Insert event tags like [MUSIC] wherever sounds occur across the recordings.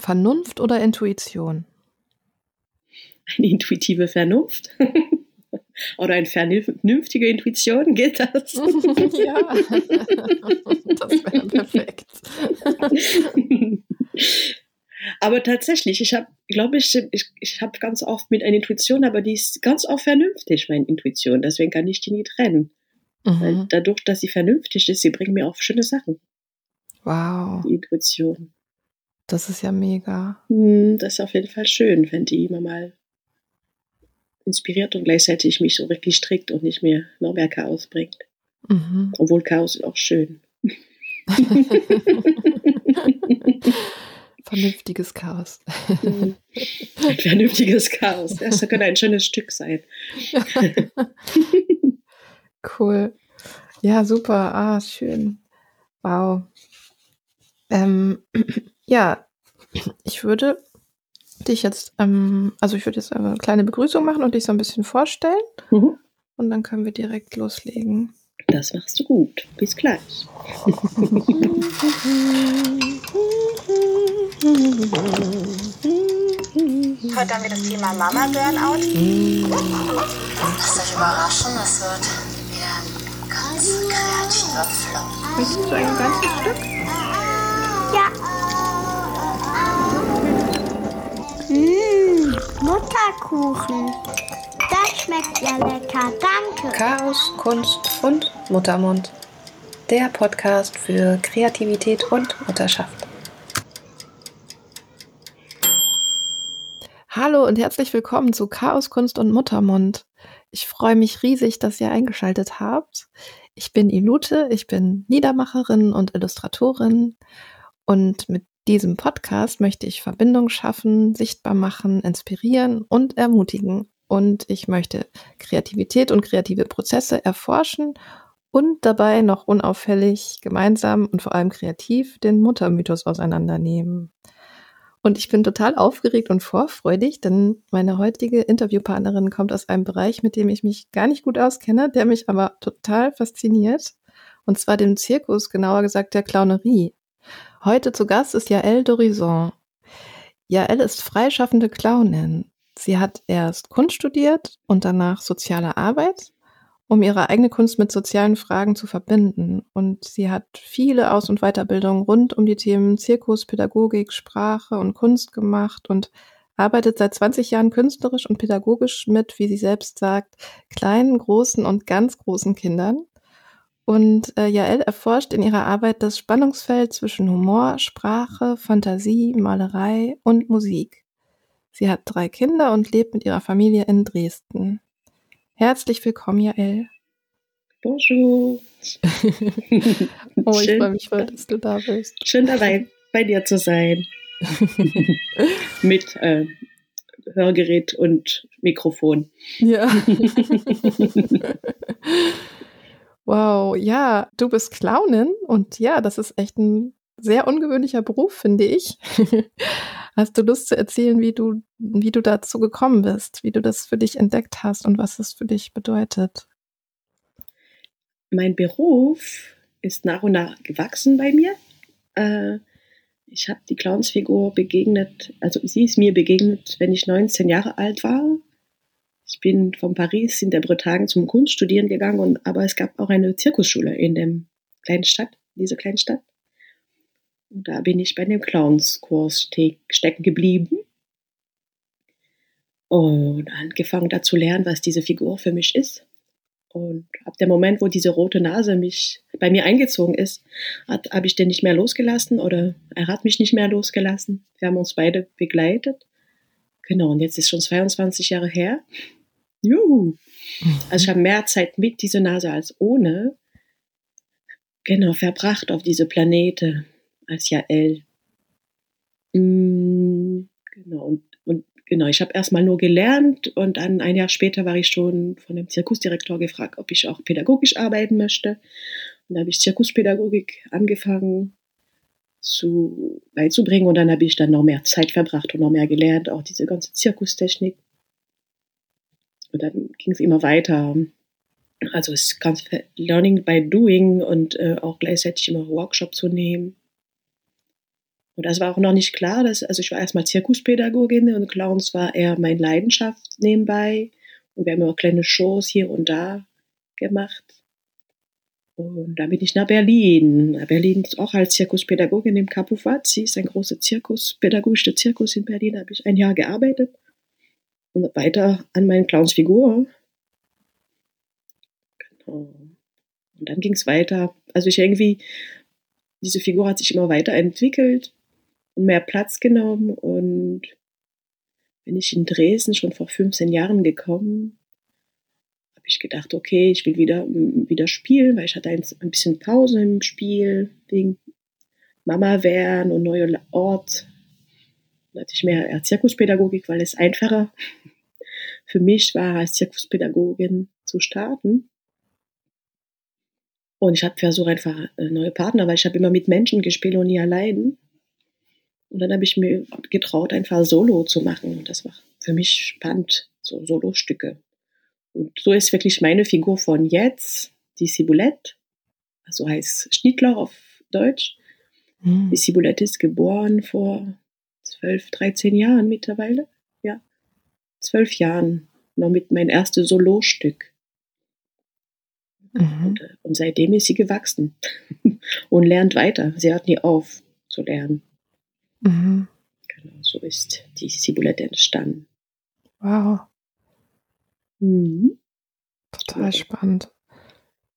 Vernunft oder Intuition? Eine intuitive Vernunft. [LAUGHS] oder eine vernünftige Intuition, geht das? [LAUGHS] ja, das wäre perfekt. [LAUGHS] Aber tatsächlich, ich habe, glaube ich, ich, ich habe ganz oft mit einer Intuition, aber die ist ganz oft vernünftig, meine Intuition. Deswegen kann ich die nie trennen. Mhm. Weil dadurch, dass sie vernünftig ist, sie bringt mir auch schöne Sachen. Wow. Die Intuition. Das ist ja mega. Hm, das ist auf jeden Fall schön, wenn die immer mal inspiriert und gleichzeitig mich so wirklich trägt und nicht mehr noch mehr Chaos bringt. Mhm. Obwohl Chaos ist auch schön. [LAUGHS] Vernünftiges Chaos. Ein vernünftiges Chaos. Das könnte ein schönes Stück sein. [LAUGHS] cool. Ja, super. Ah, schön. Wow. Ähm, ja, ich würde dich jetzt, ähm, also ich würde jetzt eine kleine Begrüßung machen und dich so ein bisschen vorstellen. Mhm. Und dann können wir direkt loslegen. Das machst du gut. Bis gleich. Heute haben wir das Thema Mama Burnout. Lasst euch überraschen, es wird wieder ein ganz kreativer Flow. Möchtest du ein ganzes Stück? Mmh, Mutterkuchen. Das schmeckt ja lecker, danke. Chaos, Kunst und Muttermund. Der Podcast für Kreativität und Mutterschaft. Hallo und herzlich willkommen zu Chaos, Kunst und Muttermund. Ich freue mich riesig, dass ihr eingeschaltet habt. Ich bin Ilute, ich bin Niedermacherin und Illustratorin und mit diesem Podcast möchte ich Verbindung schaffen, sichtbar machen, inspirieren und ermutigen. Und ich möchte Kreativität und kreative Prozesse erforschen und dabei noch unauffällig gemeinsam und vor allem kreativ den Muttermythos auseinandernehmen. Und ich bin total aufgeregt und vorfreudig, denn meine heutige Interviewpartnerin kommt aus einem Bereich, mit dem ich mich gar nicht gut auskenne, der mich aber total fasziniert. Und zwar dem Zirkus, genauer gesagt der Clownerie. Heute zu Gast ist Jael Dorison. Jael ist freischaffende Clownin. Sie hat erst Kunst studiert und danach soziale Arbeit um ihre eigene Kunst mit sozialen Fragen zu verbinden. Und sie hat viele Aus- und Weiterbildungen rund um die Themen Zirkus, Pädagogik, Sprache und Kunst gemacht und arbeitet seit 20 Jahren künstlerisch und pädagogisch mit, wie sie selbst sagt, kleinen, großen und ganz großen Kindern. Und äh, Jael erforscht in ihrer Arbeit das Spannungsfeld zwischen Humor, Sprache, Fantasie, Malerei und Musik. Sie hat drei Kinder und lebt mit ihrer Familie in Dresden. Herzlich willkommen, Jael. Bonjour. [LAUGHS] oh, ich freue mich voll, dass du da bist. Schön dabei bei dir zu sein. [LAUGHS] Mit äh, Hörgerät und Mikrofon. Ja. [LAUGHS] wow, ja, du bist Clownin und ja, das ist echt ein sehr ungewöhnlicher Beruf, finde ich. [LAUGHS] Hast du Lust zu erzählen, wie du, wie du dazu gekommen bist, wie du das für dich entdeckt hast und was es für dich bedeutet? Mein Beruf ist nach und nach gewachsen bei mir. Äh, ich habe die Clownsfigur begegnet, also sie ist mir begegnet, wenn ich 19 Jahre alt war. Ich bin von Paris in der Bretagne zum Kunststudieren gegangen, und, aber es gab auch eine Zirkusschule in der kleinen Stadt, dieser kleinen Stadt. Und da bin ich bei dem Clownskurs stecken geblieben und angefangen da zu lernen, was diese Figur für mich ist. Und ab dem Moment, wo diese rote Nase mich bei mir eingezogen ist, habe ich den nicht mehr losgelassen oder er hat mich nicht mehr losgelassen. Wir haben uns beide begleitet. Genau, und jetzt ist schon 22 Jahre her. Juhu. Also ich habe mehr Zeit mit dieser Nase als ohne. Genau, verbracht auf diese Planete als Jael. Mm, genau, und, und genau, ich habe erstmal nur gelernt und dann ein Jahr später war ich schon von dem Zirkusdirektor gefragt, ob ich auch pädagogisch arbeiten möchte. Und da habe ich Zirkuspädagogik angefangen zu, beizubringen und dann habe ich dann noch mehr Zeit verbracht und noch mehr gelernt, auch diese ganze Zirkustechnik. Und dann ging es immer weiter. Also es ist ganz Learning by Doing und äh, auch gleichzeitig immer Workshop zu nehmen. Und das war auch noch nicht klar. Dass, also ich war erstmal Zirkuspädagogin und Clowns war eher meine Leidenschaft nebenbei. Und wir haben auch kleine Shows hier und da gemacht. Und da bin ich nach Berlin. Nach Berlin auch als Zirkuspädagogin im Kapufazzi, ist ein großer Zirkus, pädagogischer Zirkus in Berlin, da habe ich ein Jahr gearbeitet. Weiter an meinen Clownsfigur. Genau. Und dann ging es weiter. Also ich irgendwie, diese Figur hat sich immer weiterentwickelt und mehr Platz genommen. Und bin ich in Dresden schon vor 15 Jahren gekommen, habe ich gedacht, okay, ich will wieder, wieder spielen, weil ich hatte ein, ein bisschen Pause im Spiel, wegen Mama werden und neuer Ort. Da hatte ich mehr Zirkuspädagogik, weil es einfacher für mich war, als Zirkuspädagogin zu starten. Und ich habe versucht einfach äh, neue Partner, weil ich habe immer mit Menschen gespielt und nie allein. Und dann habe ich mir getraut, einfach Solo zu machen. Und das war für mich spannend, so Solo-Stücke. Und so ist wirklich meine Figur von jetzt, die Sibulette, also heißt Schnittler auf Deutsch. Mhm. Die Sibulette ist geboren vor 12, 13 Jahren mittlerweile. Ja, zwölf Jahren, noch mit meinem erstes Solo-Stück. Mhm. Und, äh, und, seitdem ist sie gewachsen [LAUGHS] und lernt weiter. Sie hört nie auf zu lernen. Mhm. Genau, so ist die Sibulette entstanden. Wow. Mhm. Total spannend.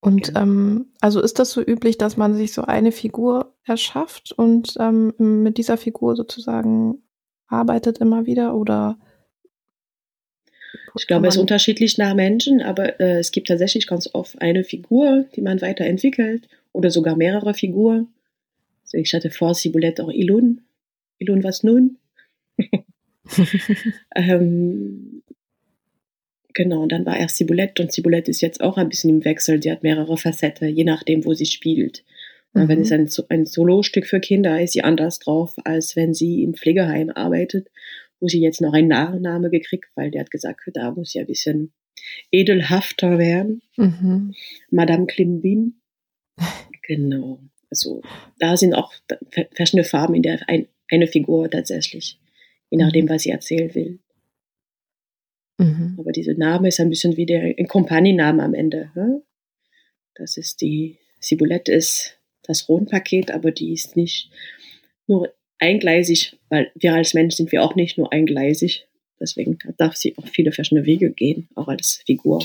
Und ähm, also ist das so üblich, dass man sich so eine Figur erschafft und ähm, mit dieser Figur sozusagen arbeitet immer wieder oder ich glaube, es ist unterschiedlich nach Menschen, aber äh, es gibt tatsächlich ganz oft eine Figur, die man weiterentwickelt oder sogar mehrere Figuren. Also ich hatte vor Sibulette auch Ilun. Ilun, was nun? [LAUGHS] ähm, genau, und dann war erst Sibulette und Sibulette ist jetzt auch ein bisschen im Wechsel. Die hat mehrere Facetten, je nachdem, wo sie spielt. Mhm. Wenn es ein, ein Solostück für Kinder ist, sie anders drauf, als wenn sie im Pflegeheim arbeitet wo sie jetzt noch einen Nachname gekriegt, weil der hat gesagt, da muss sie ein bisschen edelhafter werden. Mhm. Madame Klimbin. genau. Also da sind auch verschiedene Farben in der ein, eine Figur tatsächlich, je nachdem, mhm. was sie erzählen will. Mhm. Aber dieser Name ist ein bisschen wie der ein Kompanienname am Ende. Ne? Das ist die Sibulette ist das Rundpaket, aber die ist nicht nur eingleisig, weil wir als Mensch sind wir auch nicht nur eingleisig. Deswegen darf sie auch viele verschiedene Wege gehen, auch als Figur.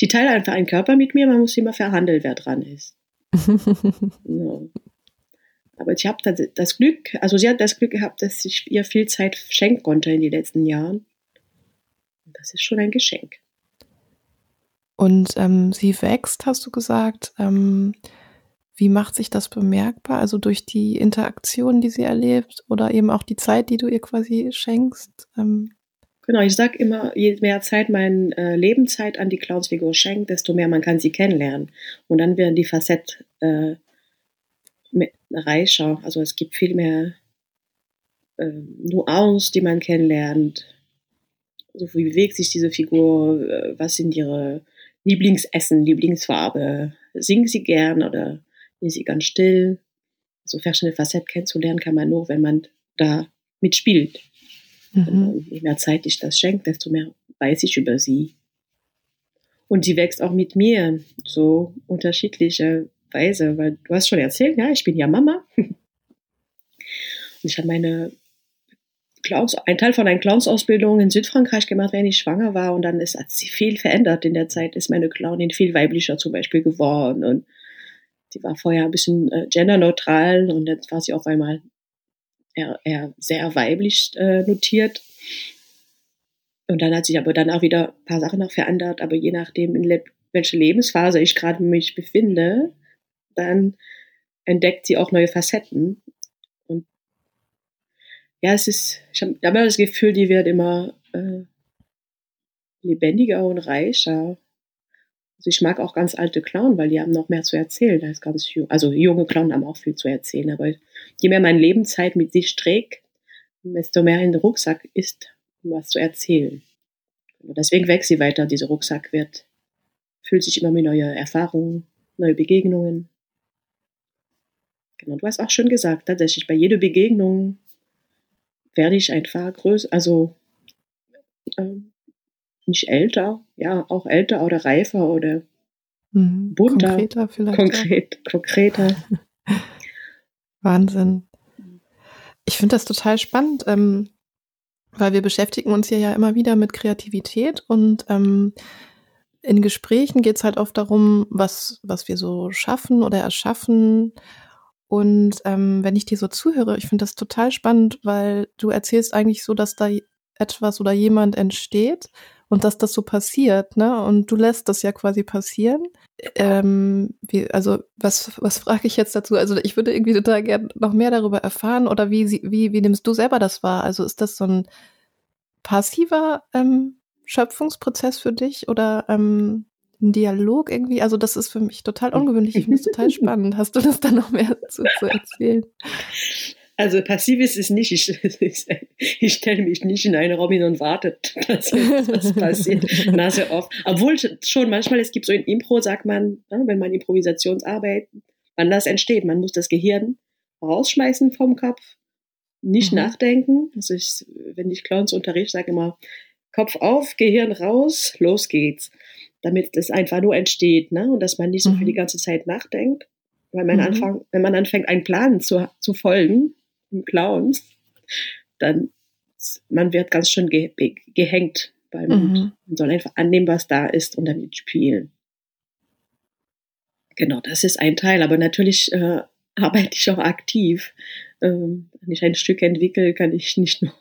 Die teilt einfach einen Körper mit mir, man muss immer verhandeln, wer dran ist. [LAUGHS] ja. Aber ich habe das Glück, also sie hat das Glück gehabt, dass ich ihr viel Zeit schenken konnte in den letzten Jahren. Und das ist schon ein Geschenk. Und ähm, sie wächst, hast du gesagt. Ähm, wie macht sich das bemerkbar? Also durch die Interaktion, die sie erlebt oder eben auch die Zeit, die du ihr quasi schenkst? Ähm genau, ich sage immer, je mehr Zeit mein äh, Lebenszeit an die Clownsfigur schenkt, desto mehr man kann sie kennenlernen. Und dann werden die Facetten äh, reicher. Also es gibt viel mehr äh, Nuancen, die man kennenlernt. Also wie bewegt sich diese Figur? Äh, was sind ihre Lieblingsessen, Lieblingsfarbe? Singt sie gern oder ist sie ganz still. So verschiedene Facetten kennenzulernen kann man nur, wenn man da mitspielt. Mhm. Je mehr Zeit ich das schenke, desto mehr weiß ich über sie. Und sie wächst auch mit mir, so unterschiedliche Weise, weil du hast schon erzählt, ja, ich bin ja Mama. [LAUGHS] Und ich habe meine Clowns, ein Teil von einer Clownsausbildung in Südfrankreich gemacht, wenn ich schwanger war. Und dann ist, hat sich viel verändert in der Zeit, ist meine Clownin viel weiblicher zum Beispiel geworden. Und die war vorher ein bisschen äh, genderneutral und jetzt war sie auf einmal eher, eher sehr weiblich äh, notiert. Und dann hat sich aber dann auch wieder ein paar Sachen noch verändert, aber je nachdem, in le welche Lebensphase ich gerade mich befinde, dann entdeckt sie auch neue Facetten. Ja, es ist, ich habe hab immer das Gefühl, die wird immer äh, lebendiger und reicher. Also ich mag auch ganz alte Clown, weil die haben noch mehr zu erzählen als ganz jung. Also junge Clown haben auch viel zu erzählen, aber je mehr mein Lebenszeit mit sich trägt, desto mehr in den Rucksack ist, um was zu erzählen. Und deswegen wächst sie weiter. Dieser Rucksack wird, fühlt sich immer mit neue Erfahrungen, neue Begegnungen. genau, du hast auch schon gesagt, tatsächlich bei jeder Begegnung werde ich einfach größer, also ähm, nicht älter, ja, auch älter oder reifer oder Mhm. bunter, Konkreter vielleicht. auch. konkret, konkreter. [LAUGHS] Wahnsinn. Ich finde das total spannend, ähm, weil wir beschäftigen uns hier ja immer wieder mit Kreativität und ähm, in Gesprächen geht es halt oft darum, was, was wir so schaffen oder erschaffen. Und ähm, wenn ich dir so zuhöre, ich finde das total spannend, weil du erzählst eigentlich so, dass da etwas oder jemand entsteht und dass das so passiert, ne? Und du lässt das ja quasi passieren. Ähm, wie, also was, was frage ich jetzt dazu? Also ich würde irgendwie total gerne noch mehr darüber erfahren oder wie, wie, wie nimmst du selber das wahr? Also ist das so ein passiver ähm, Schöpfungsprozess für dich oder ähm, ein Dialog irgendwie? Also das ist für mich total ungewöhnlich. Ich finde es total [LAUGHS] spannend. Hast du das da noch mehr zu, zu erzählen? Also passiv ist es nicht. Ich, [LAUGHS] ich stelle mich nicht in einen Raum hin und warte, [LAUGHS] dass jetzt was passiert. Nase off. Obwohl schon manchmal, es gibt so in Impro, sagt man, ne, wenn man Improvisationsarbeit, wann das entsteht. Man muss das Gehirn rausschmeißen vom Kopf, nicht Mhm. nachdenken. Also ich, wenn ich Clowns unterrichte, sage immer, Kopf auf, Gehirn raus, los geht's. Damit das einfach nur entsteht, ne? Und dass man nicht so Mhm. viel die ganze Zeit nachdenkt. Weil man Mhm. anfang, wenn man anfängt, einen Plan zu, zu folgen, im Clowns, dann man wird ganz schön ge gehängt beim Mhm. man soll einfach annehmen, was da ist und damit spielen. Genau, das ist ein Teil. Aber natürlich äh, [LAUGHS] arbeite ich auch aktiv. Ähm, wenn ich ein Stück entwickle, kann ich nicht nur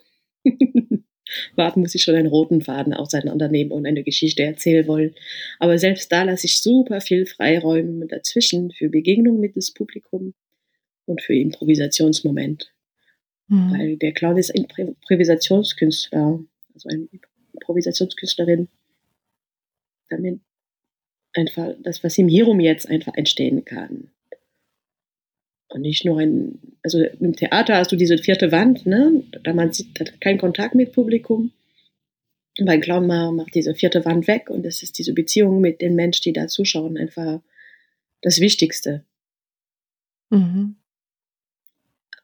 warten, muss ich schon einen roten Faden auseinandernehmen und eine Geschichte erzählen wollen. Aber selbst da lasse ich super viel Freiräume dazwischen für Begegnung mit dem Publikum und für Improvisationsmoment. Mhm. Weil der Clown ist ein Impro- Improvisationskünstler, also eine Improvisationskünstlerin, damit einfach das, was im Hier und Jetzt einfach entstehen kann. Und nicht nur ein, also im Theater hast du diese vierte Wand, ne? Da man sieht hat keinen Kontakt mit Publikum. Und beim Clown ma- macht diese vierte Wand weg und es ist diese Beziehung mit den Menschen, die da zuschauen, einfach das Wichtigste. Mhm.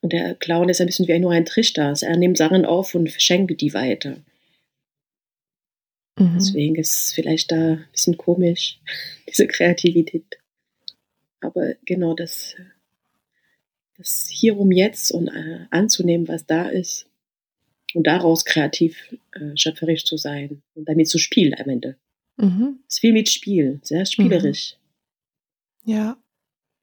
Und der Clown ist ein bisschen wie nur ein Trichter. Also er nimmt Sachen auf und verschenkt die weiter. Mhm. Deswegen ist es vielleicht da ein bisschen komisch, [LAUGHS] diese Kreativität. Aber genau das, das hier um jetzt und äh, anzunehmen, was da ist und daraus kreativ äh, schöpferisch zu sein und damit zu spielen am Ende. Mhm. Es ist viel mit Spiel, sehr spielerisch. Ja.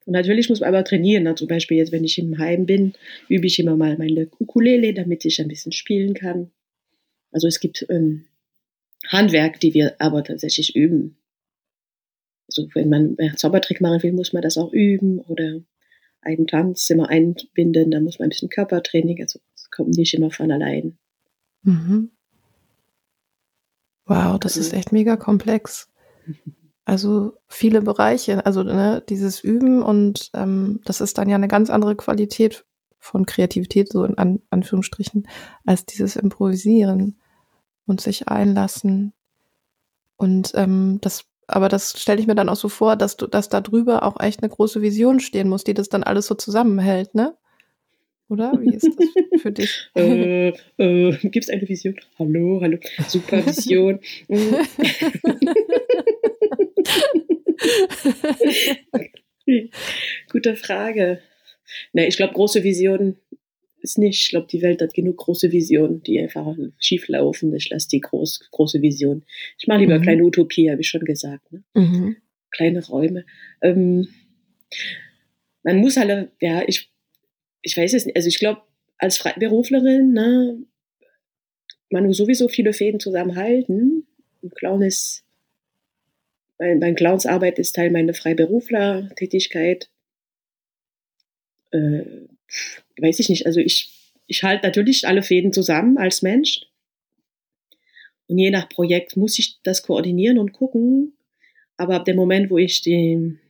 Und natürlich muss man aber trainieren. Ne? Zum Beispiel jetzt, wenn ich im Heim bin, übe ich immer mal meine Ukulele, damit ich ein bisschen spielen kann. Also es gibt ähm, Handwerk, die wir aber tatsächlich üben. Also wenn man Zaubertrick machen will, muss man das auch üben oder einen Tanz immer einbinden, da muss man ein bisschen Körpertraining, also es kommt nicht immer von allein. Mhm. Wow, das ist echt mega komplex. Also viele Bereiche, also ne, dieses Üben und ähm, das ist dann ja eine ganz andere Qualität von Kreativität, so in An Anführungsstrichen, als dieses Improvisieren und sich einlassen. Und ähm, das, aber das stelle ich mir dann auch so vor, dass du, dass da drüber auch echt eine große Vision stehen muss, die das dann alles so zusammenhält, ne? Oder? Wie ist das für [LAUGHS] dich? äh, äh, Gibt es eine Vision? Hallo, hallo, Supervision. Mhm. [LAUGHS] [LAUGHS] Gute Frage. Ne, ich glaube, große Vision ist nicht. Ich glaube, die Welt hat genug große Visionen, die einfach schief laufen. Ich lasse die groß, große Vision. Ich mache lieber Mhm. kleine Utopie, habe ich schon gesagt. Ne? mhm. Kleine Räume. Ähm, man muss alle, ja, ich, ich weiß es nicht. Also ich glaube, als Freiberuflerin, ne, man muss sowieso viele Fäden zusammenhalten. Und Clown ist, mein, mein Clowns Arbeit ist Teil meiner Freiberufler-Tätigkeit. Äh, weiß ich nicht. Also ich, ich halte natürlich alle Fäden zusammen als Mensch. Und je nach Projekt muss ich das koordinieren und gucken. Aber ab dem Moment, wo ich den,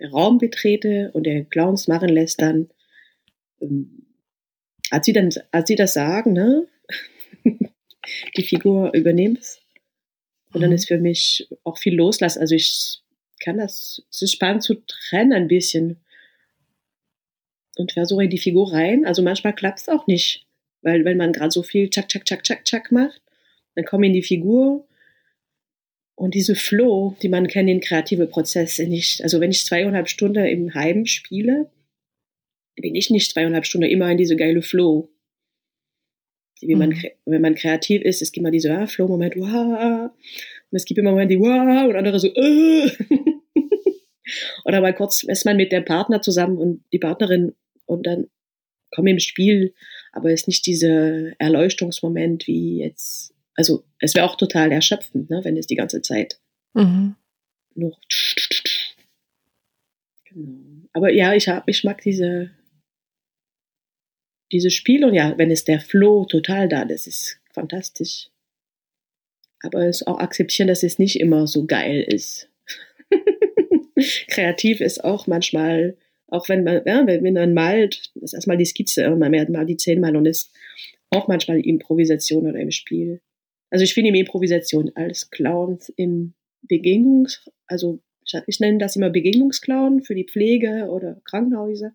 den Raum betrete und der Clowns machen lässt, dann ähm, hat sie dann, hat sie das Sagen, ne? [LAUGHS] Die Figur übernimmt Und dann Mhm. ist für mich auch viel loslassen. Also ich kann das, es ist spannend zu trennen ein bisschen. Und versuche in die Figur rein. Also manchmal klappt es auch nicht, weil wenn man gerade so viel Tschak, Tschak, Tschak, Tschak, Tschak macht, dann komme ich in die Figur und diese Flow, die man kennt in kreative Prozesse nicht. Also wenn ich zweieinhalb Stunden im Heim spiele, bin ich nicht zweieinhalb Stunden immer in diese geile Flow. Wie man, Mhm. wenn man kreativ ist, es gibt immer diese ah, Flow-Moment, wow. Und es gibt immer Momente, die wow, und andere so, äh. [LAUGHS] Oder mal kurz ist man mit dem Partner zusammen und die Partnerin und dann kommen im Spiel, aber es ist nicht dieser Erleuchtungsmoment wie jetzt, also es wäre auch total erschöpfend, ne, wenn es die ganze Zeit Mhm. nur genau. Aber ja, ich hab, ich mag diese dieses Spiel und ja, wenn es der Flow total da, das ist fantastisch. Aber es auch akzeptieren, dass es nicht immer so geil ist. [LAUGHS] Kreativ ist auch manchmal, auch wenn man, ja, wenn man malt, das ist erstmal die Skizze, und man mal die zehnmal und ist auch manchmal Improvisation oder im Spiel. Also ich finde im Improvisation als Clowns im Begegnungs, also ich, ich nenne das immer Begegnungsclown für die Pflege oder Krankenhäuser.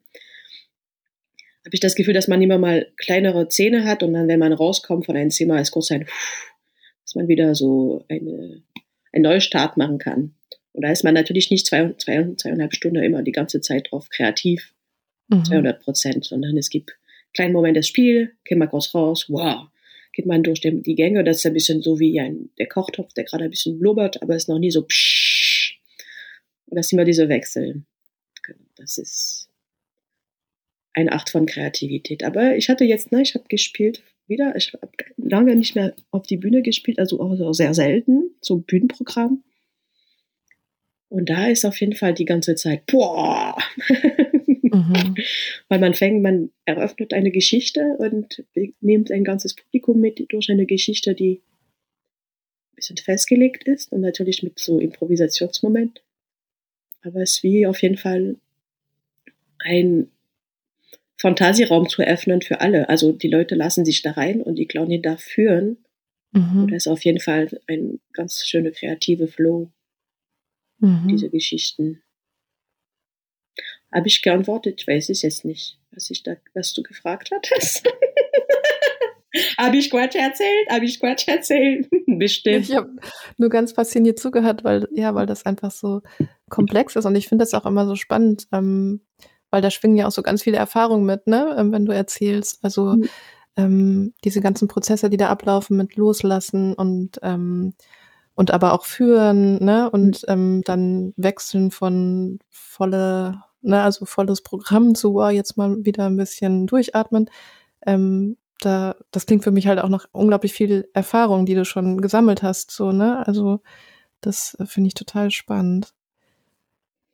Habe ich das Gefühl, dass man immer mal kleinere Zähne hat und dann, wenn man rauskommt von einem Zimmer, ist kurz ein, dass man wieder so eine, einen Neustart machen kann. Und da ist man natürlich nicht zwei, zwei, zweieinhalb Stunden immer die ganze Zeit drauf kreativ, Mhm. 200 Prozent, sondern es gibt kleinen Moment des Spiels, geht man kurz raus, wow, geht man durch die Gänge, das ist ein bisschen so wie ein, der Kochtopf, der gerade ein bisschen blubbert, aber ist noch nie so psch. Und das sind immer diese Wechsel. Das ist eine Art von Kreativität. Aber ich hatte jetzt, ne, ich habe gespielt wieder, ich habe lange nicht mehr auf die Bühne gespielt, also auch sehr selten, so Bühnenprogramm. Und da ist auf jeden Fall die ganze Zeit, boah, Mhm. [LAUGHS] weil man fängt, man eröffnet eine Geschichte und nimmt ein ganzes Publikum mit durch eine Geschichte, die ein bisschen festgelegt ist und natürlich mit so Improvisationsmoment. Aber es ist wie auf jeden Fall ein Fantasieraum zu öffnen für alle. Also die Leute lassen sich da rein und die Clownin darf führen. Und Mhm. das ist auf jeden Fall ein ganz schöner kreative Flow, Mhm. diese Geschichten. Habe ich geantwortet? Ich weiß es jetzt nicht, was, ich da, was du gefragt hattest. [LAUGHS] Habe ich Quatsch erzählt? Habe ich Quatsch erzählt? [LAUGHS] Bestimmt. Ich habe nur ganz fasziniert zugehört, weil ja, weil das einfach so komplex ist und ich finde das auch immer so spannend, ähm, weil da schwingen ja auch so ganz viele Erfahrungen mit, ne, ähm, wenn du erzählst. Also Mhm. ähm, diese ganzen Prozesse, die da ablaufen mit Loslassen und ähm, und aber auch führen, ne, und ähm, dann wechseln von volle, ne, also volles Programm zu, wow, jetzt mal wieder ein bisschen durchatmen. Ähm, da, das klingt für mich halt auch noch unglaublich viel Erfahrung, die du schon gesammelt hast, so, ne? Also, das äh, finde ich total spannend.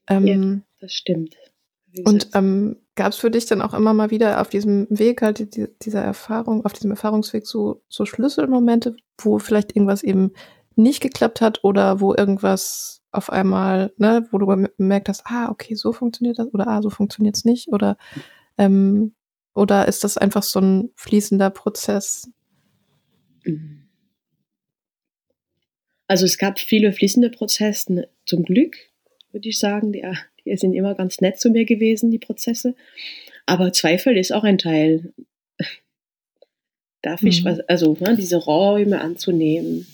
Ähm, Das stimmt. Und ähm, gab es für dich dann auch immer mal wieder auf diesem Weg halt die, die- dieser Erfahrung, auf diesem Erfahrungsweg so, so Schlüsselmomente, wo vielleicht irgendwas eben nicht geklappt hat oder wo irgendwas auf einmal, ne, wo du gem- gemerkt hast, ah, okay, so funktioniert das oder ah, so funktioniert es nicht oder ähm, oder ist das einfach so ein fließender Prozess? Also es gab viele fließende Prozesse, ne, zum Glück, würde ich sagen. Die, die sind immer ganz nett zu mir gewesen, die Prozesse. Aber Zweifel ist auch ein Teil. Darf ich Mhm. was, also ne, diese Räume anzunehmen.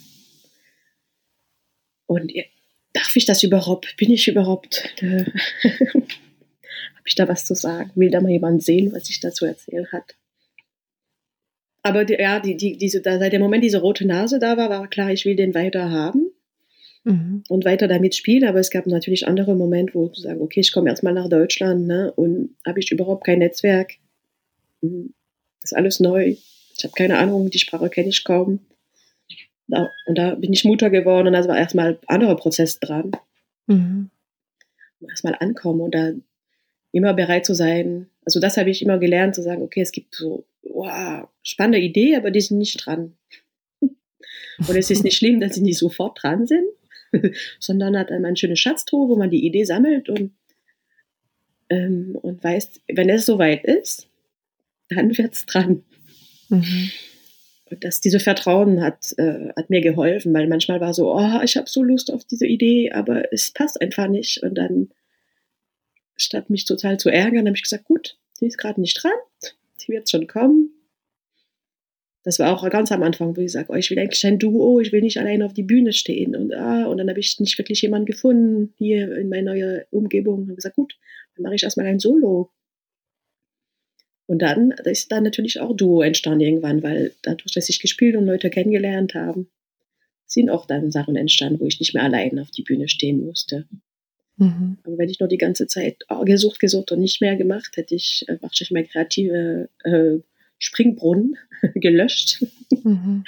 Und darf ich das überhaupt? Bin ich überhaupt? Äh, [LAUGHS] Habe ich da was zu sagen? Will da mal jemand sehen, was ich dazu erzählen hat? Aber die, ja, die, die, diese, da, seit dem Moment diese rote Nase da war, war klar, ich will den weiter haben Mhm. und weiter damit spielen. Aber es gab natürlich andere Momente, wo zu sagen, okay, ich komme erstmal nach Deutschland ne, und habe ich überhaupt kein Netzwerk. Hm, Ist alles neu. Ich habe keine Ahnung, die Sprache kenne ich kaum. Und da bin ich Mutter geworden und da war erstmal ein anderer Prozess dran. Mhm. Erstmal ankommen und da immer bereit zu sein. Also das habe ich immer gelernt, zu sagen, okay, es gibt so, wow, spannende Idee, aber die sind nicht dran. [LAUGHS] Und es ist nicht schlimm, dass sie nicht sofort dran sind, [LAUGHS] sondern hat einmal eine schöne Schatztruhe, wo man die Idee sammelt und, ähm, und weiß, wenn es soweit ist, dann wird es dran. Mhm. Und das, diese Vertrauen hat, äh, hat mir geholfen, weil manchmal war so, oh, ich habe so Lust auf diese Idee, aber es passt einfach nicht. Und dann, statt mich total zu ärgern, habe ich gesagt, gut, sie ist gerade nicht dran, sie wird schon kommen. Das war auch ganz am Anfang, wo ich sage, oh, ich will eigentlich ein Duo, ich will nicht allein auf die Bühne stehen. Und, ah, und dann habe ich nicht wirklich jemanden gefunden hier in meiner neuen Umgebung. Und gesagt, gut, dann mache ich erstmal ein Solo. Und dann ist dann natürlich auch Duo entstanden irgendwann, weil dadurch, dass ich gespielt und Leute kennengelernt haben, sind auch dann Sachen entstanden, wo ich nicht mehr allein auf die Bühne stehen musste. Mhm. Aber wenn ich nur die ganze Zeit gesucht, gesucht und nicht mehr gemacht, hätte ich äh, wahrscheinlich mein kreative äh, Springbrunnen [LAUGHS] gelöscht. Mhm.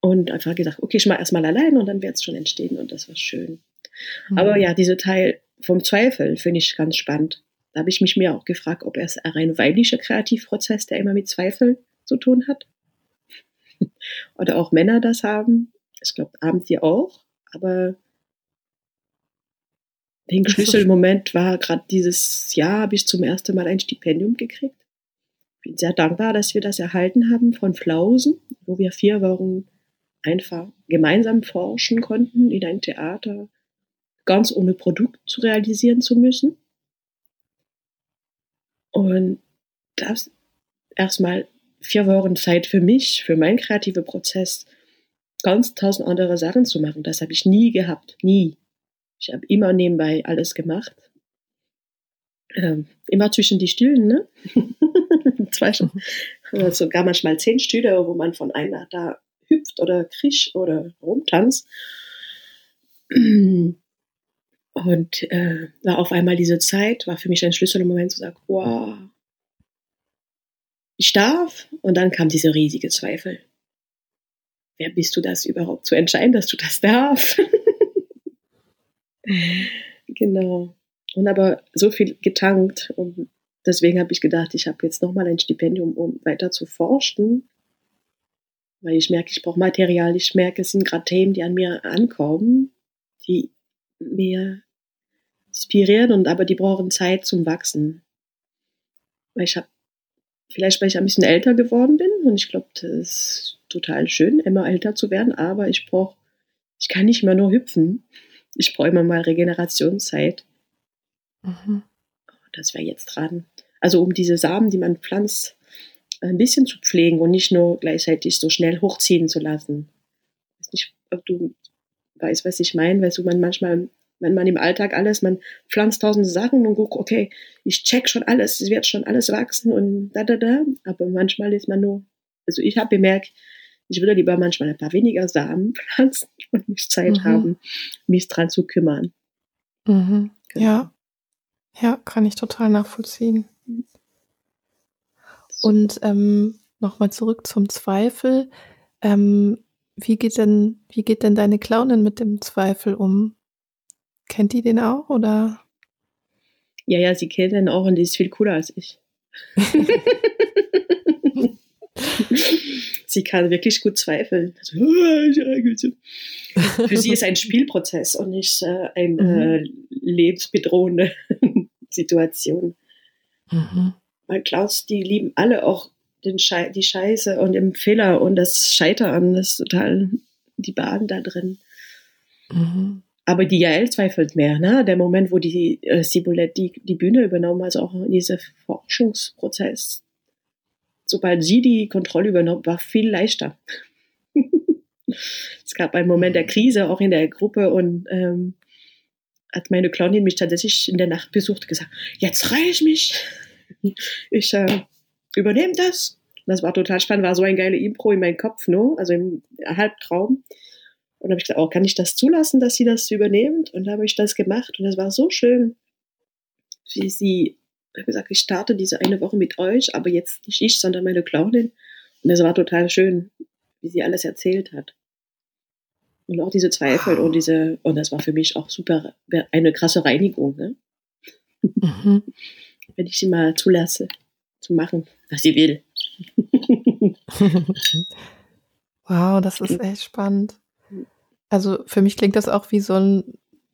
Und einfach gesagt, okay, ich mache erstmal allein und dann wird es schon entstehen und das war schön. Mhm. Aber ja, dieser Teil vom Zweifel finde ich ganz spannend. Da habe ich mich mir auch gefragt, ob es ein rein weiblicher Kreativprozess, der immer mit Zweifel zu tun hat. [LAUGHS] Oder auch Männer das haben. Ich glaube, haben sie auch. Aber den Schlüsselmoment war gerade dieses Jahr, habe ich zum ersten Mal ein Stipendium gekriegt. Bin sehr dankbar, dass wir das erhalten haben von Flausen, wo wir vier Wochen einfach gemeinsam forschen konnten in ein Theater, ganz ohne Produkt zu realisieren zu müssen. Und das erstmal vier Wochen Zeit für mich, für meinen kreativen Prozess, ganz tausend andere Sachen zu machen. Das habe ich nie gehabt, nie. Ich habe immer nebenbei alles gemacht. Ähm, immer zwischen die Stühlen, ne? [LAUGHS] Zwei schon. Mhm. Sogar manchmal zehn Stühle, wo man von einer da hüpft oder krischt oder rumtanzt. [CLEARS THROAT] Und äh, war auf einmal diese Zeit, war für mich ein Schlüsselmoment zu sagen, wow, ich darf. Und dann kam diese riesige Zweifel. Wer bist du das überhaupt zu entscheiden, dass du das darfst? Mhm. genau. Und aber so viel getankt und deswegen habe ich gedacht, ich habe jetzt nochmal ein Stipendium, um weiter zu forschen, weil ich merke, ich brauche Material, ich merke, es sind gerade Themen, die an mir ankommen, die mir inspirieren und aber die brauchen Zeit zum Wachsen. Weil ich habe, vielleicht weil ich ein bisschen älter geworden bin und ich glaube, das ist total schön, immer älter zu werden, aber ich brauche, ich kann nicht mehr nur hüpfen ich brauche immer mal Regenerationszeit. Mhm. Das wäre jetzt dran. Also um diese Samen, die man pflanzt, ein bisschen zu pflegen und nicht nur gleichzeitig so schnell hochziehen zu lassen. Ich weiß nicht, ob du weißt, was ich meine, weil so man manchmal, wenn man im Alltag alles, man pflanzt tausende Sachen und guckt, okay, ich check schon alles, es wird schon alles wachsen und da, da, da. Aber manchmal ist man nur, also ich habe bemerkt, ich würde lieber manchmal ein paar weniger Samen [LAUGHS] pflanzen und nicht Zeit mhm. haben, mich dran zu kümmern. Mhm. Genau. Ja. Ja, kann ich total nachvollziehen. Und ähm, nochmal zurück zum Zweifel. Ähm, wie geht denn, wie geht denn deine Clownin mit dem Zweifel um? Kennt die den auch oder? Ja, ja, sie kennt den auch und die ist viel cooler als ich. [LAUGHS] sie kann wirklich gut zweifeln. Also, Für sie ist ein Spielprozess und nicht äh, eine mhm. äh, lebensbedrohende [LAUGHS] Situation. Mhm. Weil Klaus, die lieben alle auch den Schei die Scheiße und den Fehler und das Scheitern. Das ist total, die baden da drin. Mhm. Aber die Jael zweifelt mehr, ne? Der Moment, wo die äh, Sibulette die, die Bühne übernommen, also auch in diesem Forschungsprozess, sobald sie die Kontrolle übernommen, war viel leichter. [LAUGHS] es gab einen Moment der Krise auch in der Gruppe und ähm, hat meine Clownin mich tatsächlich in der Nacht besucht und gesagt, jetzt reiche ich mich. Ich äh, übernehme das. Das war total spannend, war so ein geiler Impro in meinem Kopf, no? also im Halbtraum. Und habe ich gesagt, oh, kann ich das zulassen, dass sie das übernimmt? Und da habe ich das gemacht und es war so schön, wie sie habe gesagt, ich starte diese eine Woche mit euch, aber jetzt nicht ich, sondern meine Clownin. Und es war total schön, wie sie alles erzählt hat. Und auch diese Zweifel und diese, und das war für mich auch super, eine krasse Reinigung, ne? Mhm. Wenn ich sie mal zulasse, zu machen, was sie will. [LAUGHS] wow, das ist echt spannend. Also für mich klingt das auch wie so ein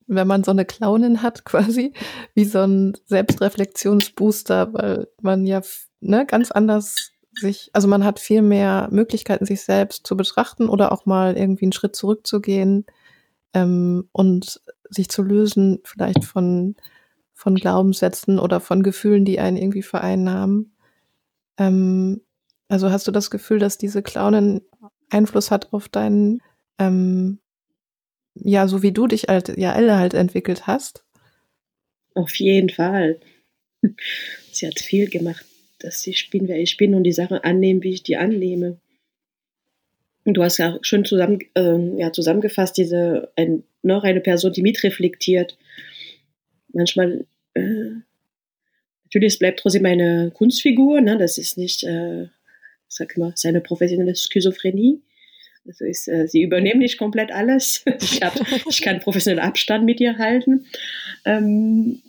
wenn man so eine Clownin hat, [LAUGHS] quasi, wie so ein Selbstreflexionsbooster, weil man ja ne, ganz anders sich, also man hat viel mehr Möglichkeiten, sich selbst zu betrachten oder auch mal irgendwie einen Schritt zurückzugehen ähm, und sich zu lösen, vielleicht von, von Glaubenssätzen oder von Gefühlen, die einen irgendwie vereinnahmen. Ähm, also hast du das Gefühl, dass diese Clownen Einfluss hat auf deinen, ähm, ja, so wie du dich als ja Elle halt entwickelt hast? Auf jeden Fall. [LAUGHS] Sie hat viel gemacht, dass ich bin, wer ich bin und die Sachen annehmen, wie ich die annehme. Und du hast ja schön zusammen, äh, ja, zusammengefasst, diese ein, noch eine Person, die mitreflektiert. Manchmal, äh, natürlich, es bleibt trotzdem eine Kunstfigur, ne? das ist nicht, äh, sag mal, seine professionelle Schizophrenie. Also ist, äh, sie übernehmen nicht komplett alles. [LAUGHS] ich, hab, ich kann professionellen Abstand mit ihr halten. Ähm,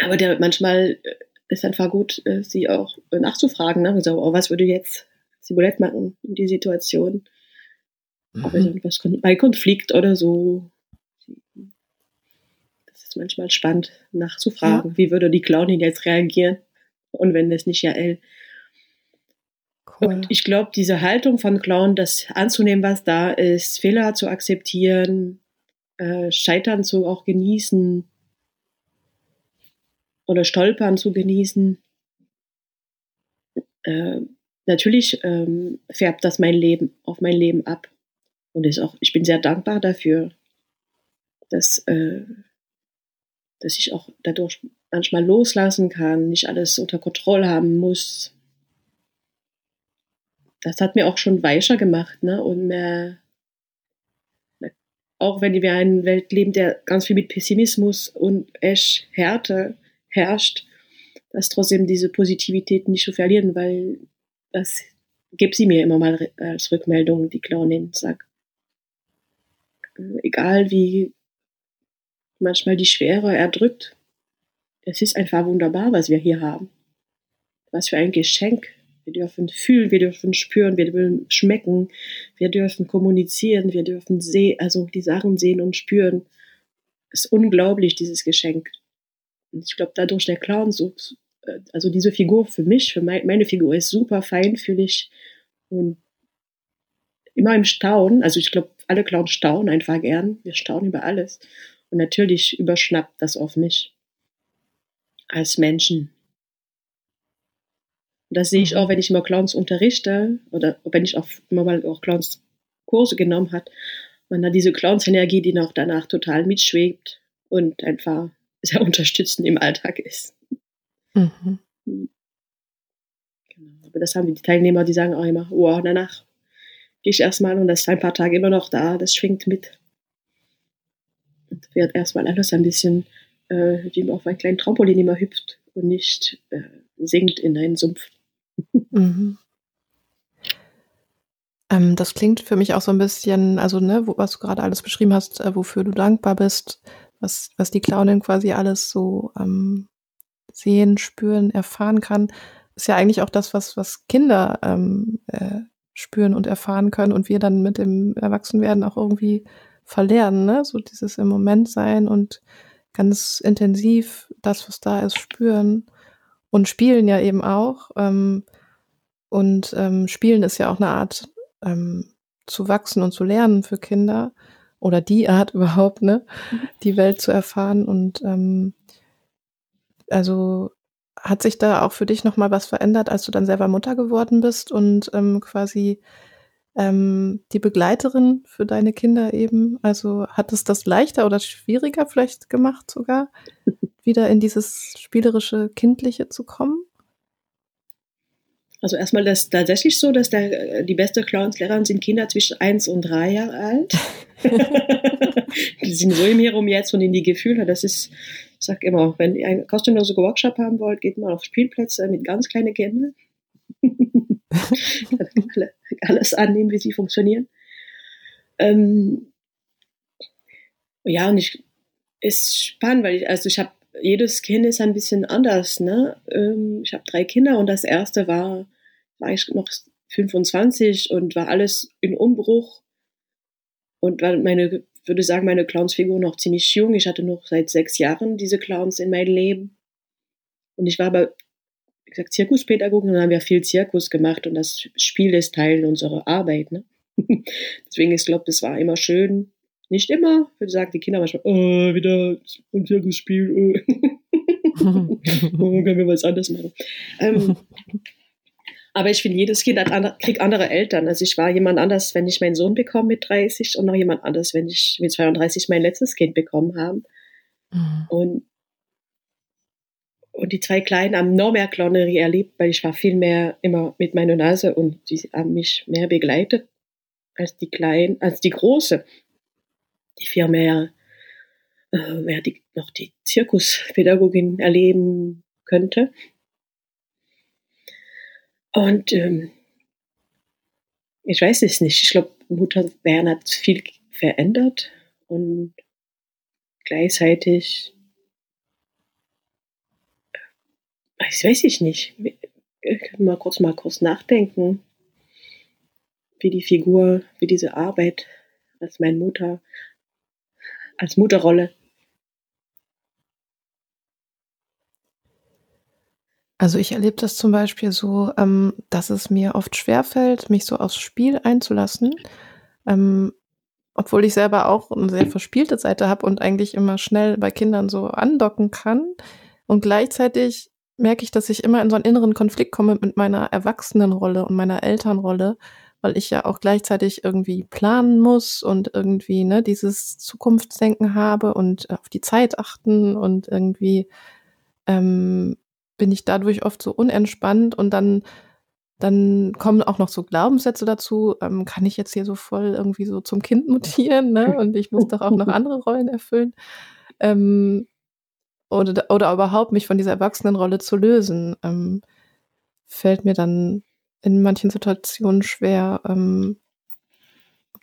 aber der, manchmal äh, ist einfach gut, äh, sie auch nachzufragen. Ne? So, oh, was würde jetzt Simulett machen in die Situation? Mhm. Was bei Konflikt oder so. Ist manchmal spannend nachzufragen. Ja. Wie würde die Clownin jetzt reagieren? Und wenn das nicht ja L. Cool. Und ich glaube, diese Haltung von Clown, das anzunehmen, was da ist, Fehler zu akzeptieren, äh, Scheitern zu auch genießen oder Stolpern zu genießen, äh, natürlich ähm, färbt das mein Leben auf mein Leben ab. Und ist auch, ich bin sehr dankbar dafür, dass, äh, dass ich auch dadurch manchmal loslassen kann, nicht alles unter Kontrolle haben muss, das hat mir auch schon weicher gemacht, ne? Und mehr, auch wenn wir in einer Welt leben, der ganz viel mit Pessimismus und echt Härte herrscht, dass trotzdem diese Positivität nicht zu verlieren, weil das gibt sie mir immer mal als Rückmeldung, die Clownin sagt. Egal wie manchmal die Schwere erdrückt, es ist einfach wunderbar, was wir hier haben. Was für ein Geschenk wir dürfen fühlen, wir dürfen spüren, wir dürfen schmecken, wir dürfen kommunizieren, wir dürfen sehen, also die Sachen sehen und spüren. Es ist unglaublich, dieses Geschenk. Und ich glaube, dadurch der Clown so, also diese Figur für mich, für meine Figur ist super feinfühlig und immer im Staunen. Also ich glaube, alle Clowns staunen einfach gern. Wir staunen über alles. Und natürlich überschnappt das auf mich als Menschen. Und das sehe ich auch, mhm. wenn ich mal Clowns unterrichte oder wenn ich auch immer mal auch Clowns Kurse genommen hat, man hat diese Clowns-Energie, die noch danach total mitschwebt und einfach sehr [LAUGHS] unterstützend im Alltag ist. Mhm. Genau. Aber das haben die Teilnehmer, die sagen auch immer, wow, danach gehe ich erstmal und das ist ein paar Tage immer noch da, das schwingt mit. Wird erstmal alles ein bisschen äh, wie auf einem kleinen Trampolin immer hüpft und nicht äh, sinkt in einen Sumpf. Mhm. Ähm, das klingt für mich auch so ein bisschen, also ne, wo, was du gerade alles beschrieben hast, äh, wofür du dankbar bist, was, was die Clownin quasi alles so ähm, sehen, spüren, erfahren kann, ist ja eigentlich auch das, was, was Kinder ähm, äh, spüren und erfahren können und wir dann mit dem Erwachsenwerden auch irgendwie verlernen, ne? So dieses im Moment sein und ganz intensiv das, was da ist, spüren und spielen ja eben auch. Ähm, und ähm, Spielen ist ja auch eine Art ähm, zu wachsen und zu lernen für Kinder oder die Art [LAUGHS] überhaupt, ne, die Welt zu erfahren. Und ähm, also hat sich da auch für dich noch mal was verändert, als du dann selber Mutter geworden bist und ähm, quasi ähm, die Begleiterin für deine Kinder eben? Also hat es das leichter oder schwieriger vielleicht gemacht sogar, [LAUGHS] wieder in dieses spielerische, kindliche zu kommen? Also erstmal das ist tatsächlich so, dass der, die beste Clownslehrerin sind Kinder zwischen 1 und 3 Jahre alt. [LAUGHS] die sind so im Hier um Jetzt und in die Gefühle. Das ist, ich sag immer, wenn ihr einen kostenlosen Workshop haben wollt, geht mal auf Spielplätze mit ganz kleinen Kindern. Alles annehmen, wie sie funktionieren. Ähm, ja, und ich ist spannend, weil ich, also ich habe jedes Kind ist ein bisschen anders. Ne? Ähm, ich habe drei Kinder und das erste war, war ich noch 25 und war alles in Umbruch und war meine, würde sagen, meine Clownsfigur noch ziemlich jung. Ich hatte noch seit sechs Jahren diese Clowns in meinem Leben. Und ich war aber, gesagt, Zirkuspädagogin und dann haben wir viel Zirkus gemacht und das Spiel ist Teil unserer Arbeit. Ne? [LAUGHS] Deswegen ist, glaube ich, das war immer schön, Nicht immer, würde sagen die Kinder manchmal, oh, wieder ein Zirkusspiel, oh. [LAUGHS] oh, können wir was anderes machen. Ähm, aber ich finde, jedes Kind andere, kriegt andere Eltern. Also ich war jemand anders, wenn ich meinen Sohn bekomme mit 30 und noch jemand anders, wenn ich mit 32 mein letztes Kind bekommen habe. Mhm. Und, und die zwei Kleinen haben noch mehr Clownerie erlebt, weil ich war viel mehr immer mit meiner Nase und die haben mich mehr begleitet als die Kleinen, als die Große. Die viel mehr, äh, mehr die, noch die Zirkuspädagogin erleben könnte. Und ähm, ich weiß es nicht. Ich glaube, Mutter Bern hat viel verändert und gleichzeitig, das weiß ich nicht. Ich kann mal kurz mal kurz nachdenken, wie die Figur, wie diese Arbeit als meine Mutter, als Mutterrolle Also ich erlebe das zum Beispiel so, ähm, dass es mir oft schwerfällt, mich so aufs Spiel einzulassen, ähm, obwohl ich selber auch eine sehr verspielte Seite habe und eigentlich immer schnell bei Kindern so andocken kann. Und gleichzeitig merke ich, dass ich immer in so einen inneren Konflikt komme mit meiner Erwachsenenrolle und meiner Elternrolle, weil ich ja auch gleichzeitig irgendwie planen muss und irgendwie ne, dieses Zukunftsdenken habe und auf die Zeit achten und irgendwie ähm, bin ich dadurch oft so unentspannt und dann dann kommen auch noch so Glaubenssätze dazu, ähm, kann ich jetzt hier so voll irgendwie so zum Kind mutieren, ne? [LAUGHS] Und ich muss doch auch noch andere Rollen erfüllen. Ähm, oder, oder überhaupt mich von dieser Erwachsenenrolle zu lösen, ähm, fällt mir dann in manchen Situationen schwer. Ähm,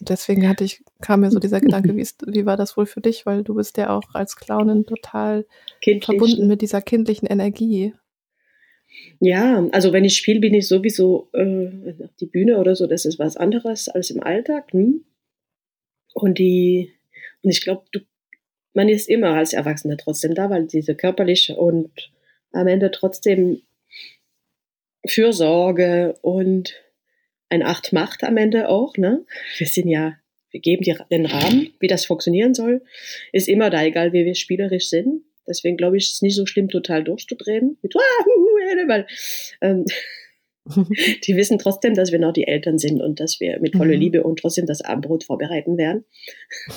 deswegen hatte ich, kam mir so dieser Gedanke, wie, ist, wie war das wohl für dich? Weil du bist ja auch als Clownin total Kindlich. verbunden mit dieser kindlichen Energie. Ja, also wenn ich spiele, bin ich sowieso äh, die Bühne oder so, das ist was anderes als im Alltag. Hm? Und die, und ich glaube, man ist immer als Erwachsener trotzdem da, weil diese körperliche und am Ende trotzdem Fürsorge und ein Acht macht am Ende auch, ne? Wir sind ja, wir geben dir den Rahmen, wie das funktionieren soll. Ist immer da, egal wie wir spielerisch sind. Deswegen glaube ich, ist es nicht so schlimm, total durchzudrehen. Mit, weil ähm, [LAUGHS] die wissen trotzdem, dass wir noch die Eltern sind und dass wir mit voller mhm. Liebe und trotzdem das Abendbrot vorbereiten werden.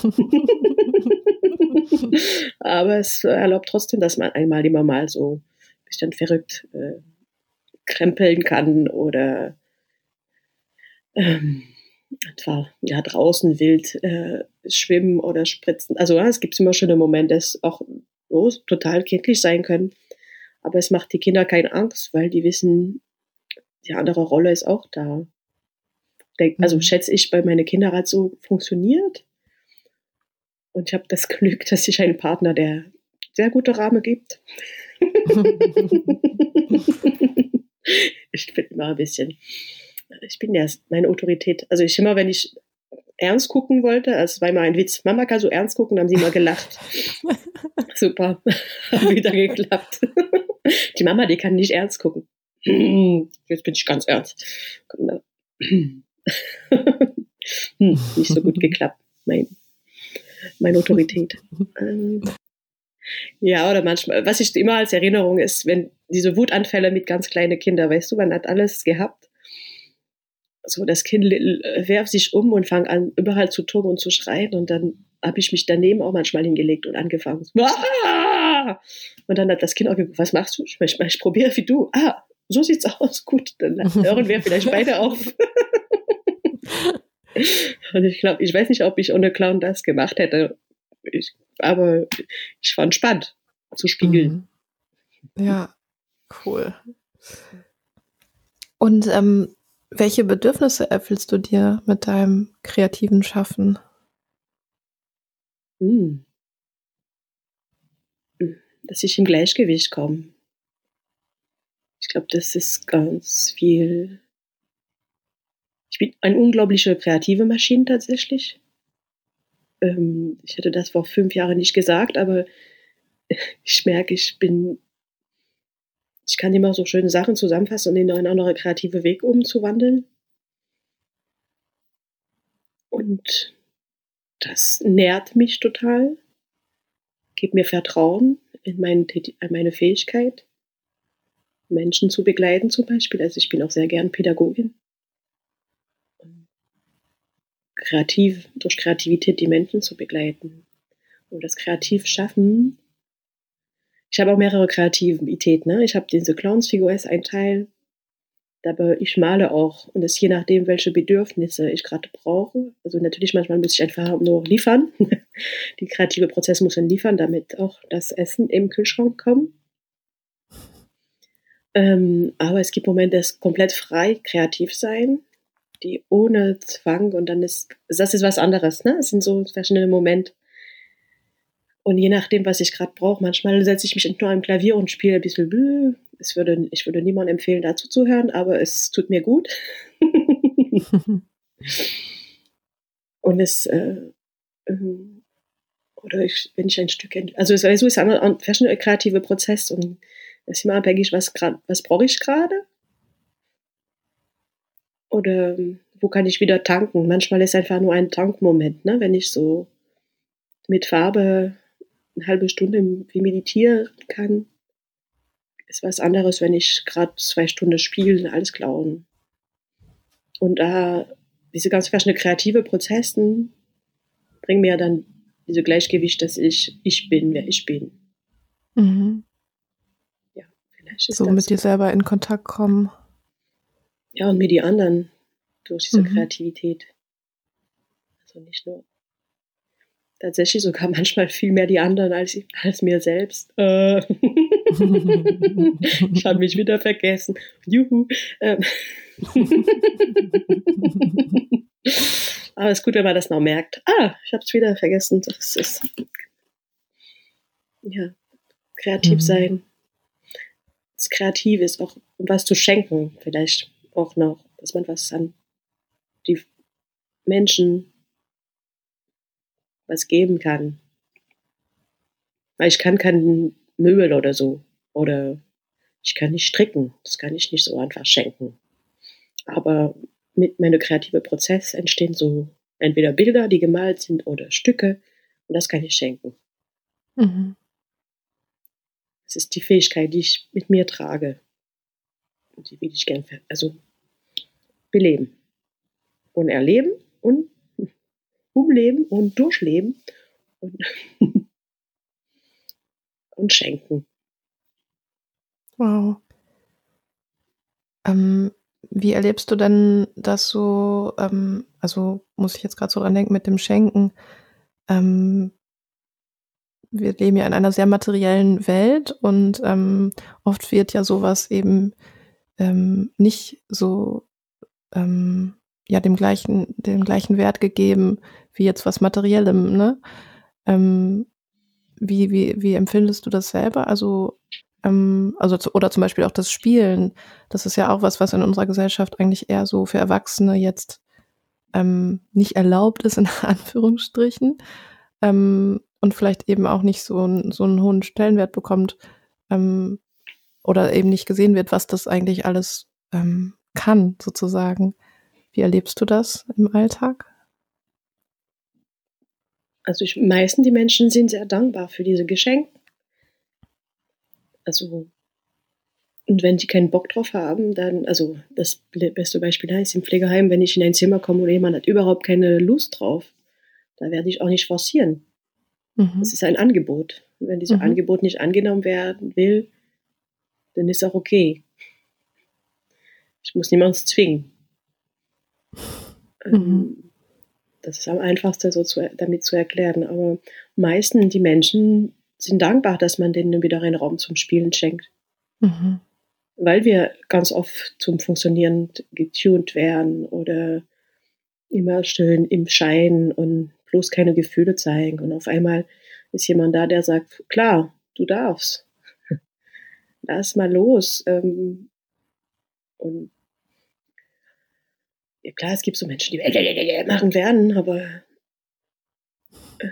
[LAUGHS] [LAUGHS] Aber es erlaubt trotzdem, dass man einmal immer mal so ein bisschen verrückt äh, krempeln kann oder ähm, etwa ja, draußen wild äh, schwimmen oder spritzen. Also ja, es gibt immer schöne Momente, es auch oh, total kindlich sein können. Aber es macht die Kinder keine Angst, weil die wissen, die andere Rolle ist auch da. Also mhm. schätze ich, bei meinen Kindern hat so funktioniert. Und ich habe das Glück, dass ich einen Partner, der sehr gute Rahmen gibt. [LAUGHS] ich bin immer ein bisschen, ich bin ja meine Autorität. Also ich immer, wenn ich ernst gucken wollte, es war immer ein Witz, Mama kann so ernst gucken, haben sie immer gelacht. [LAUGHS] Super, [LAUGHS] hat wieder geklappt. Die Mama, die kann nicht ernst gucken. Jetzt bin ich ganz ernst. hm, nicht so gut geklappt, mein, meine Autorität. [LAUGHS] Ähm, ja, oder manchmal, was ich immer als Erinnerung ist, wenn diese Wutanfälle mit ganz kleinen Kindern, weißt du, man hat alles gehabt so das Kind werft sich um und fängt an, überall zu toben und zu schreien. Und dann habe ich mich daneben auch manchmal hingelegt und angefangen. Ah! [LAUGHS] Und dann hat das Kind auch gesagt, was machst du? Ich, ich, ich probiere wie du. Ah, so sieht's [LAUGHS] aus. Gut, dann hören wir vielleicht beide auf. Und ich glaube, ich weiß nicht, ob ich ohne Clown das gemacht hätte. Ich, aber ich fand spannend zu spiegeln. Mhm. Ja, cool. Und ähm, welche Bedürfnisse erfüllst du dir mit deinem kreativen Schaffen? Hm. Dass ich im Gleichgewicht komme. Ich glaube, das ist ganz viel. Ich bin eine unglaubliche kreative Maschine tatsächlich. Ähm, ich hätte das vor fünf Jahren nicht gesagt, aber [LAUGHS] ich merke, ich bin ich kann immer so schöne Sachen zusammenfassen und in einen anderen kreative Weg umzuwandeln. Und das nährt mich total, gibt mir Vertrauen in meine, meine Fähigkeit, Menschen zu begleiten zum Beispiel. Also ich bin auch sehr gern Pädagogin. Kreativ, durch Kreativität die Menschen zu begleiten. Und das kreativ schaffen. Ich habe auch mehrere Kreativitäten. Ne? Ich habe diese Clownsfigur ist ein Teil, aber ich male auch und es je nachdem, welche Bedürfnisse ich gerade brauche. Also natürlich manchmal muss ich einfach nur liefern. [LAUGHS] Die kreative Prozess muss dann liefern, damit auch das Essen im Kühlschrank kommt. Ähm, aber es gibt Momente, das komplett frei kreativ sein, die ohne Zwang und dann ist, das ist was anderes, ne? Es sind so verschiedene Momente. Und je nachdem, was ich gerade brauche, manchmal setze ich mich nur am Klavier und spiele ein bisschen. Es würde, ich würde niemandem empfehlen, dazu zu hören, aber es tut mir gut. [LAUGHS] und es, äh, ähm, oder ich, wenn ich ein Stück, also es ist ein verschiedener kreativer Prozess und ist immer abhängig, was, was brauche ich gerade? Oder ähm, wo kann ich wieder tanken? Manchmal ist einfach nur ein Tankmoment, ne? wenn ich so mit Farbe eine halbe Stunde wie meditieren kann. Ist was anderes, wenn ich gerade zwei Stunden spiele, alles klauen. Und da diese ganz verschiedenen kreative Prozessen bringen mir dann diese Gleichgewicht, dass ich ich bin, wer ich bin. Mhm so mit dir selber in Kontakt kommen. Ja, und mit die anderen durch diese mhm. Kreativität. Also nicht nur. Tatsächlich sogar [LAUGHS] manchmal viel mehr die anderen als, als mir selbst. Äh. [LAUGHS] ich habe mich wieder vergessen. Juhu. Ähm. [LAUGHS] Aber es ist gut, wenn man das noch merkt. Ah, ich habe es wieder vergessen. Das ist ja kreativ mhm. sein was Kreatives, auch um was zu schenken, vielleicht auch noch, dass man was an die Menschen was geben kann. Weil ich kann kein Möbel oder so. Oder ich kann nicht stricken. Das kann ich nicht so einfach schenken. Aber mit meinem kreativen Prozess entstehen so entweder Bilder, die gemalt sind, oder Stücke. Und das kann ich schenken. Mhm. Es ist die Fähigkeit, die ich mit mir trage. Und die will ich gerne also beleben. Und erleben und [LAUGHS] umleben und durchleben und, [LAUGHS] und schenken. Wow. Ähm, wie erlebst du denn das so, ähm, also muss ich jetzt gerade so dran denken mit dem Schenken, ähm, wir leben ja in einer sehr materiellen Welt und ähm, oft wird ja sowas eben ähm, nicht so ähm, ja dem gleichen dem gleichen Wert gegeben wie jetzt was Materiellem. Ne? Ähm, wie wie wie empfindest du das selber? Also ähm, also oder zum Beispiel auch das Spielen. Das ist ja auch was, was in unserer Gesellschaft eigentlich eher so für Erwachsene jetzt ähm, nicht erlaubt ist in [LAUGHS] Anführungsstrichen. Ähm, und vielleicht eben auch nicht so, ein, so einen hohen Stellenwert bekommt ähm, oder eben nicht gesehen wird, was das eigentlich alles ähm, kann, sozusagen. Wie erlebst du das im Alltag? Also ich, meisten die Menschen sind sehr dankbar für diese Geschenke. Also und wenn die keinen Bock drauf haben, dann, also das beste Beispiel ist im Pflegeheim, wenn ich in ein Zimmer komme und jemand hat überhaupt keine Lust drauf, da werde ich auch nicht forcieren. Mhm. Es ist ein Angebot. Und wenn dieses mhm. Angebot nicht angenommen werden will, dann ist auch okay. Ich muss niemanden zwingen. Mhm. Ähm, das ist am einfachsten so zu, damit zu erklären. Aber meistens die Menschen sind dankbar, dass man denen wieder einen Raum zum Spielen schenkt. Mhm. Weil wir ganz oft zum Funktionieren getuned werden oder immer schön im Schein und bloß keine Gefühle zeigen. Und auf einmal ist jemand da, der sagt, klar, du darfst. [LAUGHS] Lass mal los. Ähm, und klar, es gibt so Menschen, die machen werden, aber äh,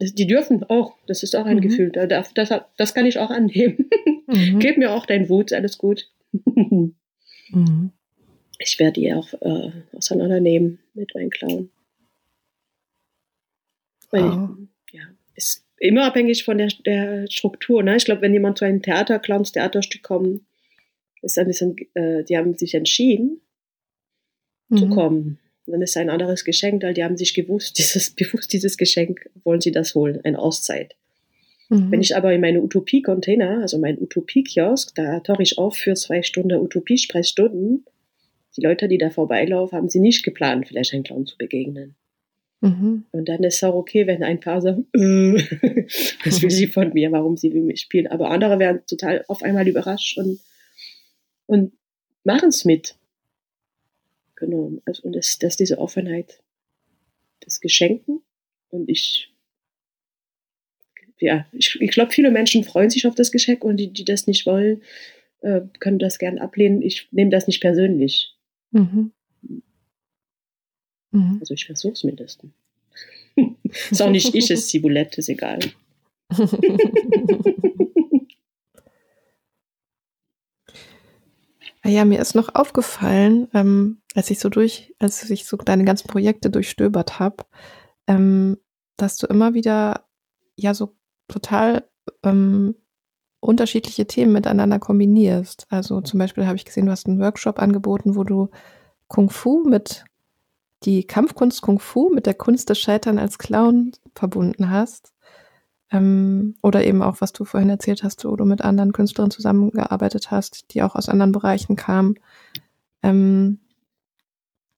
die dürfen auch. Das ist auch ein mhm. Gefühl. Das, das, das kann ich auch annehmen. Mhm. Gib mir auch dein Wut, alles gut. mhm. Ich werde die auch äh, auseinandernehmen mit meinen Clown. Wow. ja, ist immer abhängig von der, der Struktur. Ne? Ich glaube, wenn jemand zu einem Theater, Clowns Theaterstück kommt, ist ein bisschen, äh, die haben sich entschieden mhm. zu kommen. dann ist ein anderes Geschenk, weil die haben sich gewusst, [LAUGHS] dieses, bewusst dieses Geschenk wollen sie das holen, eine Auszeit. Mhm. Wenn ich aber in meine Utopie-Container, also mein Utopie-Kiosk, da tauche ich auf für zwei Stunden Utopie-Sprechstunden. Die Leute, die da vorbeilaufen, haben sie nicht geplant, vielleicht einen Clown zu begegnen. Mhm. Und dann ist es auch okay, wenn ein paar sagen, äh, [LAUGHS] was will sie von mir, warum sie will mich spielen. Aber andere werden total auf einmal überrascht und, und machen es mit. Genau. Also, und das, das ist diese Offenheit des Geschenken. Und ich ja, ich, ich glaube, viele Menschen freuen sich auf das Geschenk und die, die das nicht wollen, äh, können das gern ablehnen. Ich nehme das nicht persönlich. Mhm. Mhm. Also ich versuche es mindestens. [LAUGHS] ist auch nicht ich, ist Zibulette, ist egal. [LAUGHS] ja, mir ist noch aufgefallen, ähm, als ich so durch, als ich so deine ganzen Projekte durchstöbert habe, ähm, dass du immer wieder ja so total ähm, unterschiedliche Themen miteinander kombinierst. Also zum Beispiel habe ich gesehen, du hast einen Workshop angeboten, wo du Kung Fu mit die Kampfkunst Kung Fu mit der Kunst des Scheitern als Clown verbunden hast. Ähm, oder eben auch, was du vorhin erzählt hast, wo du mit anderen Künstlerinnen zusammengearbeitet hast, die auch aus anderen Bereichen kamen. Ähm,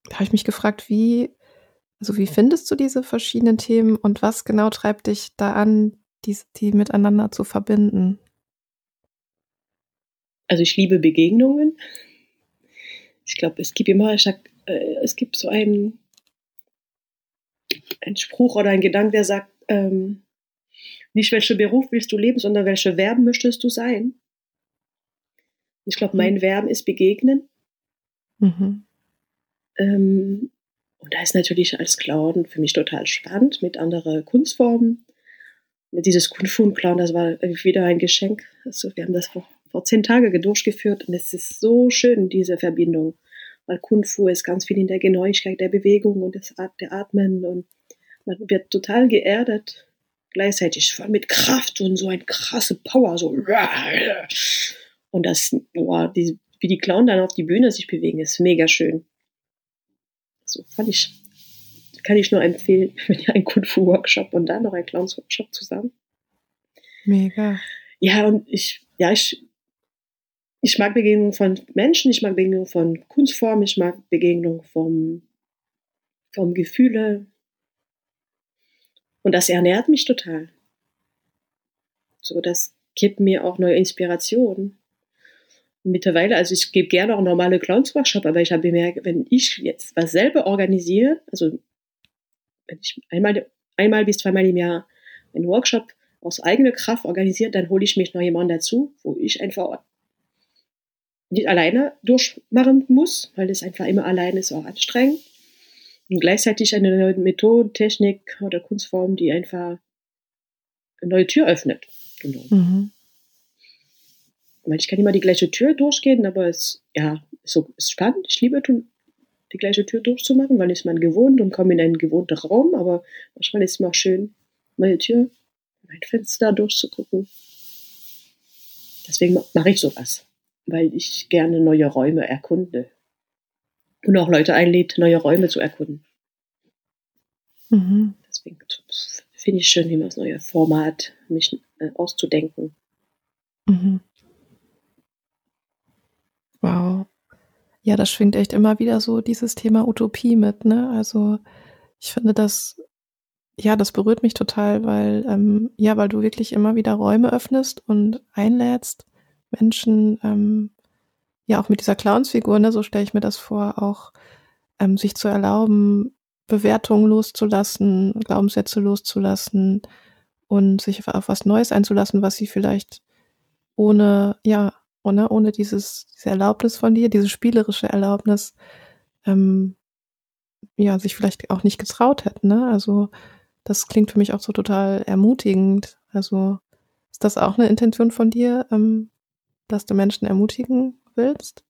da habe ich mich gefragt, wie, also wie findest du diese verschiedenen Themen und was genau treibt dich da an, die, die miteinander zu verbinden? Also ich liebe Begegnungen. Ich glaube, es gibt immer, äh, es gibt so einen, einen Spruch oder einen Gedanke, der sagt, ähm, nicht welcher Beruf willst du leben, sondern welche Verben möchtest du sein. Ich glaube, mein mhm. Verben ist begegnen. Mhm. Ähm, und da ist natürlich als Clown für mich total spannend mit anderen Kunstformen dieses Kung Fu Clown, das war wieder ein Geschenk. Also wir haben das vor, vor zehn Tagen durchgeführt und es ist so schön, diese Verbindung. Weil Kung Fu ist ganz viel in der Genauigkeit der Bewegung und Art der Atmen und man wird total geerdet, gleichzeitig voll mit Kraft und so ein krasse Power, so. Und das, boah, die, wie die Clown dann auf die Bühne sich bewegen, ist mega schön. So fand ich kann ich nur empfehlen, [LAUGHS] wenn ihr einen Kung Fu Workshop und dann noch einen Clowns Workshop zusammen. Mega. Ja, und ich, ja, ich, ich mag Begegnungen von Menschen, ich mag Begegnungen von Kunstformen, ich mag Begegnungen vom, vom Gefühle. Und das ernährt mich total. So, das gibt mir auch neue Inspirationen. Mittlerweile, also ich gebe gerne auch normale Clowns-Workshop, aber ich habe bemerkt, wenn ich jetzt was selber organisiere, also wenn ich einmal, einmal bis zweimal im Jahr einen Workshop aus eigener Kraft organisiert, dann hole ich mich noch jemanden dazu, wo ich einfach nicht alleine durchmachen muss, weil das einfach immer alleine ist auch anstrengend. Und gleichzeitig eine neue Methode, Technik oder Kunstform, die einfach eine neue Tür öffnet. Genau. Mhm. Weil ich kann immer die gleiche Tür durchgehen, aber es ja, ist, so, ist spannend. Ich liebe die gleiche Tür durchzumachen, weil ist man gewohnt und komme in einen gewohnten Raum, aber manchmal ist es mal schön, meine Tür, mein Fenster durchzugucken. Deswegen mache ich sowas, weil ich gerne neue Räume erkunde und auch Leute einlädt, neue Räume zu erkunden. Mhm. Deswegen finde ich schön, immer das neue Format mich äh, auszudenken. Mhm. Wow. Ja, das schwingt echt immer wieder so dieses Thema Utopie mit, ne? Also ich finde das, ja, das berührt mich total, weil, ähm, ja, weil du wirklich immer wieder Räume öffnest und einlädst, Menschen, ähm, ja, auch mit dieser Clownsfigur, ne, so stelle ich mir das vor, auch ähm, sich zu erlauben, Bewertungen loszulassen, Glaubenssätze loszulassen und sich auf was Neues einzulassen, was sie vielleicht ohne, ja, ohne, ne, ohne dieses, diese Erlaubnis von dir, diese spielerische Erlaubnis, ähm, ja, sich vielleicht auch nicht getraut hätten. Ne? Also das klingt für mich auch so total ermutigend. Also ist das auch eine Intention von dir, ähm, dass du Menschen ermutigen willst?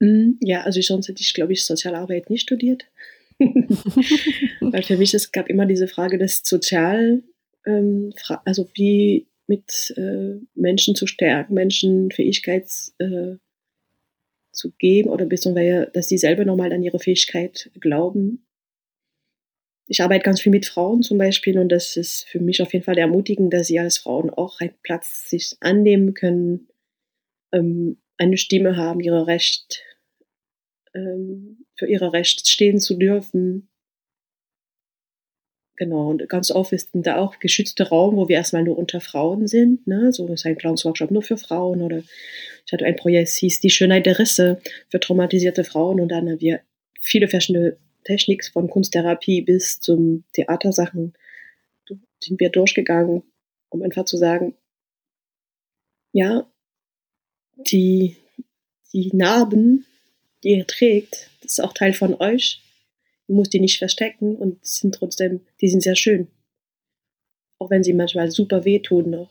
Mm, ja, also sonst hätte ich, glaube ich, Sozialarbeit nicht studiert. [LAUGHS] Weil für mich, es gab immer diese Frage des Sozial, ähm, also wie mit äh, Menschen zu stärken, Menschen Fähigkeit äh, zu geben oder beziehungsweise, dass sie selber nochmal an ihre Fähigkeit glauben. Ich arbeite ganz viel mit Frauen zum Beispiel und das ist für mich auf jeden Fall ermutigend, dass sie als Frauen auch einen Platz sich annehmen können, ähm, eine Stimme haben, ihre Recht, ähm, für ihre Recht stehen zu dürfen. Genau, und ganz oft ist da auch geschützter Raum, wo wir erstmal nur unter Frauen sind. Ne? So ist ein Clowns-Workshop nur für Frauen oder ich hatte ein Projekt, hieß Die Schönheit der Risse für traumatisierte Frauen und dann haben wir viele verschiedene Techniken von Kunsttherapie bis zum Theatersachen sind wir durchgegangen, um einfach zu sagen, ja, die, die Narben, die ihr trägt, das ist auch Teil von euch. Du musst die nicht verstecken und sind trotzdem, die sind sehr schön. Auch wenn sie manchmal super wehtun noch.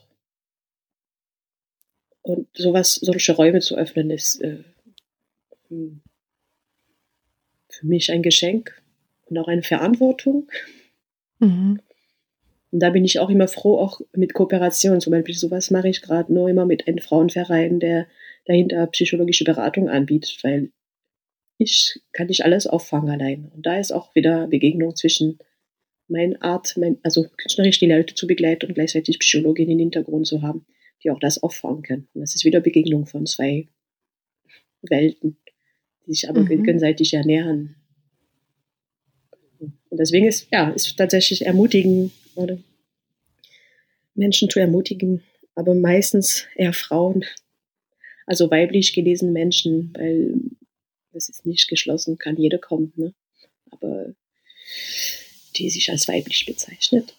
Und sowas, solche Räume zu öffnen, ist äh, hm, für mich ein Geschenk und auch eine Verantwortung. Mhm. Und da bin ich auch immer froh, auch mit Kooperation. Zum Beispiel sowas mache ich gerade nur immer mit einem Frauenverein, der dahinter psychologische Beratung anbietet, weil ich kann nicht alles auffangen allein. Und da ist auch wieder Begegnung zwischen mein Art, mein, also künstlerisch die Leute zu begleiten und gleichzeitig Psychologin im Hintergrund zu haben, die auch das auffangen können. Und das ist wieder Begegnung von zwei Welten, die sich aber mhm. gegenseitig ernähren. Und deswegen ist, ja, ist tatsächlich ermutigen oder Menschen zu ermutigen, aber meistens eher Frauen, also weiblich gelesene Menschen, weil das ist nicht geschlossen, kann jeder kommen, ne? aber die sich als weiblich bezeichnet.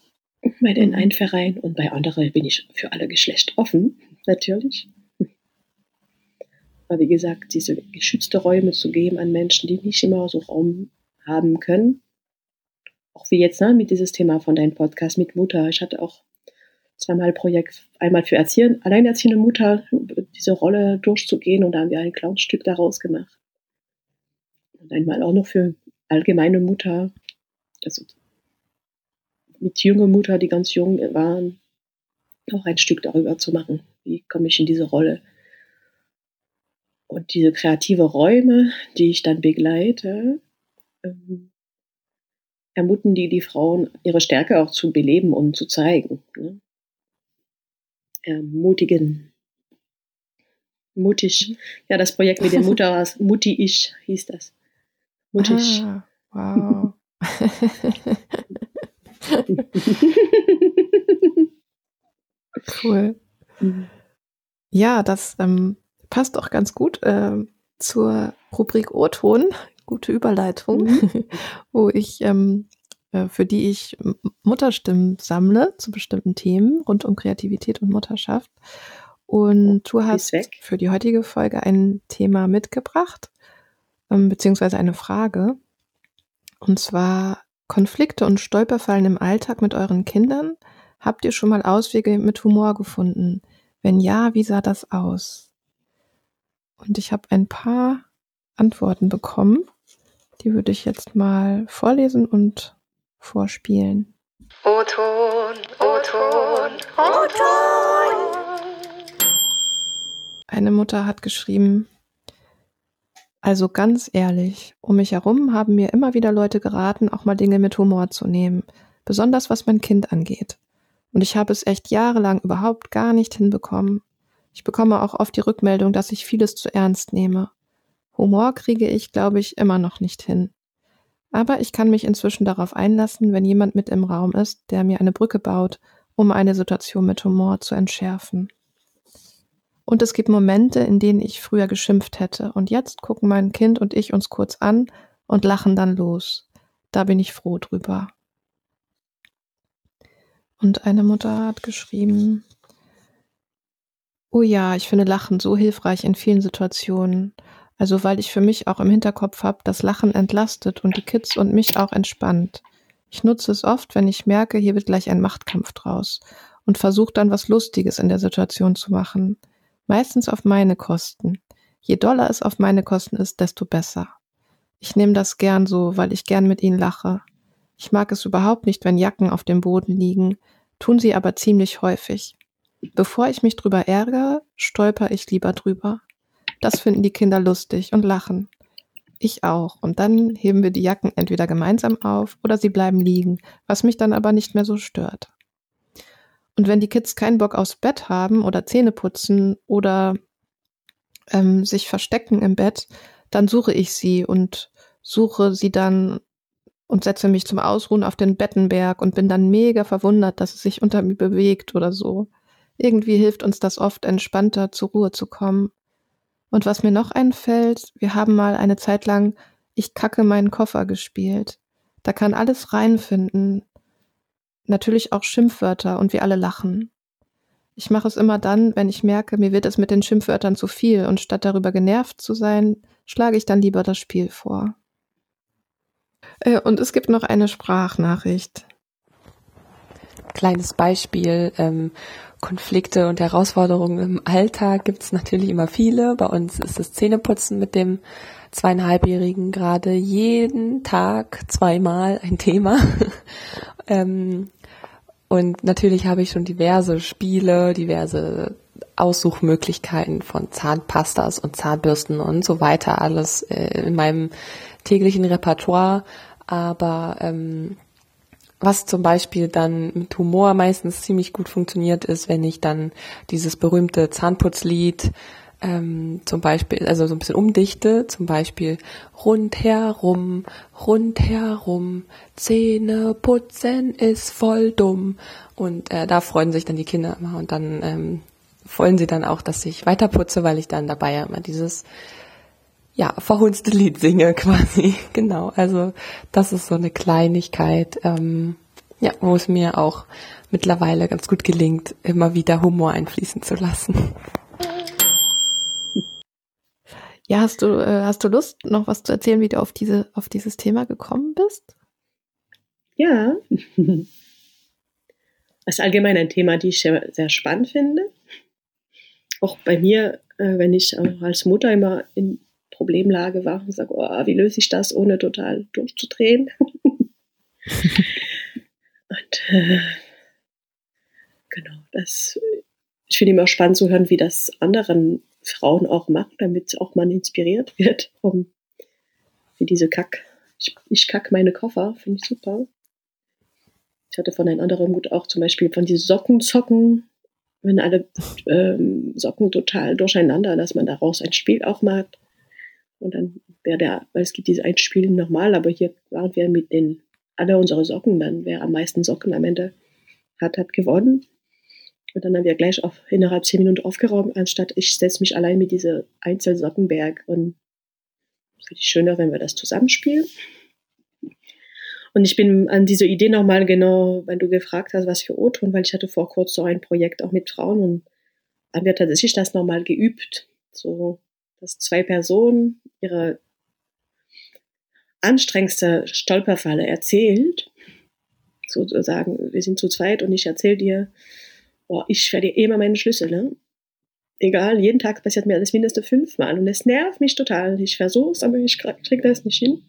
Bei den einen Verein und bei anderen bin ich für alle Geschlechter offen, natürlich. Aber wie gesagt, diese geschützte Räume zu geben an Menschen, die nicht immer so Raum haben können, auch wie jetzt ne, mit dieses Thema von deinem Podcast mit Mutter. Ich hatte auch zweimal Projekt, einmal für Erziehen, alleinerziehende Mutter, diese Rolle durchzugehen und da haben wir ein Clownstück daraus gemacht. Und einmal auch noch für allgemeine Mutter, also mit junger Mutter, die ganz jung waren, auch ein Stück darüber zu machen. Wie komme ich in diese Rolle? Und diese kreative Räume, die ich dann begleite, ähm, ermuten die die Frauen, ihre Stärke auch zu beleben und zu zeigen. Ne? Ermutigen. Mutig. Ja, das Projekt mit der Mutter war Mutti-Ich, hieß das. Mutig. Ah, wow. [LAUGHS] cool. Mhm. Ja, das ähm, passt auch ganz gut äh, zur Rubrik O-Ton gute Überleitung, mhm. [LAUGHS] wo ich, ähm, äh, für die ich Mutterstimmen sammle zu bestimmten Themen rund um Kreativität und Mutterschaft. Und du hast für die heutige Folge ein Thema mitgebracht, ähm, beziehungsweise eine Frage. Und zwar Konflikte und Stolperfallen im Alltag mit euren Kindern. Habt ihr schon mal Auswege mit Humor gefunden? Wenn ja, wie sah das aus? Und ich habe ein paar Antworten bekommen. Die würde ich jetzt mal vorlesen und vorspielen. O-Ton, O-Ton, O-Ton. Eine Mutter hat geschrieben, also ganz ehrlich, um mich herum haben mir immer wieder Leute geraten, auch mal Dinge mit Humor zu nehmen, besonders was mein Kind angeht. Und ich habe es echt jahrelang überhaupt gar nicht hinbekommen. Ich bekomme auch oft die Rückmeldung, dass ich vieles zu ernst nehme. Humor kriege ich, glaube ich, immer noch nicht hin. Aber ich kann mich inzwischen darauf einlassen, wenn jemand mit im Raum ist, der mir eine Brücke baut, um eine Situation mit Humor zu entschärfen. Und es gibt Momente, in denen ich früher geschimpft hätte, und jetzt gucken mein Kind und ich uns kurz an und lachen dann los. Da bin ich froh drüber. Und eine Mutter hat geschrieben, Oh ja, ich finde Lachen so hilfreich in vielen Situationen. Also weil ich für mich auch im Hinterkopf habe, dass Lachen entlastet und die Kids und mich auch entspannt. Ich nutze es oft, wenn ich merke, hier wird gleich ein Machtkampf draus und versuche dann was Lustiges in der Situation zu machen. Meistens auf meine Kosten. Je doller es auf meine Kosten ist, desto besser. Ich nehme das gern so, weil ich gern mit ihnen lache. Ich mag es überhaupt nicht, wenn Jacken auf dem Boden liegen, tun sie aber ziemlich häufig. Bevor ich mich drüber ärgere, stolper ich lieber drüber. Das finden die Kinder lustig und lachen. Ich auch. Und dann heben wir die Jacken entweder gemeinsam auf oder sie bleiben liegen, was mich dann aber nicht mehr so stört. Und wenn die Kids keinen Bock aufs Bett haben oder Zähne putzen oder ähm, sich verstecken im Bett, dann suche ich sie und suche sie dann und setze mich zum Ausruhen auf den Bettenberg und bin dann mega verwundert, dass es sich unter mir bewegt oder so. Irgendwie hilft uns das oft, entspannter zur Ruhe zu kommen. Und was mir noch einfällt, wir haben mal eine Zeit lang Ich kacke meinen Koffer gespielt. Da kann alles reinfinden. Natürlich auch Schimpfwörter und wir alle lachen. Ich mache es immer dann, wenn ich merke, mir wird es mit den Schimpfwörtern zu viel und statt darüber genervt zu sein, schlage ich dann lieber das Spiel vor. Äh, und es gibt noch eine Sprachnachricht. Kleines Beispiel. Ähm, Konflikte und Herausforderungen im Alltag gibt es natürlich immer viele. Bei uns ist das Zähneputzen mit dem zweieinhalbjährigen gerade jeden Tag zweimal ein Thema. [LAUGHS] ähm, und natürlich habe ich schon diverse Spiele, diverse Aussuchmöglichkeiten von Zahnpastas und Zahnbürsten und so weiter, alles äh, in meinem täglichen Repertoire. Aber ähm, was zum Beispiel dann mit Humor meistens ziemlich gut funktioniert, ist, wenn ich dann dieses berühmte Zahnputzlied ähm, zum Beispiel, also so ein bisschen umdichte, zum Beispiel rundherum, rundherum, Zähne putzen ist voll dumm. Und äh, da freuen sich dann die Kinder immer und dann ähm, wollen sie dann auch, dass ich weiter putze, weil ich dann dabei ja immer dieses ja, verhunzte Lied singe [LAUGHS] quasi. Genau, also das ist so eine Kleinigkeit, ähm, ja, wo es mir auch mittlerweile ganz gut gelingt, immer wieder Humor einfließen zu lassen. Ja, hast du, äh, hast du Lust, noch was zu erzählen, wie du auf diese, auf dieses Thema gekommen bist? Ja. [LAUGHS] Das ist allgemein ein Thema, die ich sehr, sehr spannend finde. Auch bei mir, äh, wenn ich auch als Mutter immer in Problemlage war und sage, oh, wie löse ich das, ohne total durchzudrehen. [LAUGHS] und äh, genau, das ich finde immer spannend zu hören, wie das anderen Frauen auch machen, damit auch man inspiriert wird. Um, wie diese Kack, ich, ich kack meine Koffer, finde ich super. Ich hatte von einem anderen Mut auch zum Beispiel von diesen Sockenzocken, wenn alle ähm, Socken total durcheinander, dass man daraus ein Spiel auch macht. Und dann wäre der, weil es gibt diese ein Spiel nochmal, aber hier waren wir mit den, alle unsere Socken, dann wer am meisten Socken am Ende hat, hat gewonnen. Und dann haben wir gleich auf, innerhalb zehn Minuten aufgeräumt, anstatt ich setze mich allein mit diese Einzelsockenberg. Und es ich schöner, wenn wir das zusammenspielen. Und ich bin an diese Idee nochmal genau, wenn du gefragt hast, was für O-Ton, weil ich hatte vor kurzem so ein Projekt auch mit Frauen und haben wir tatsächlich das nochmal geübt. So, dass zwei Personen ihre anstrengendste Stolperfalle erzählt. Sozusagen, wir sind zu zweit und ich erzähle dir, boah, ich verliere immer meine Schlüssel, ne? Egal, jeden Tag passiert mir das mindestens fünfmal und es nervt mich total. Ich versuche es, aber ich kriege das nicht hin.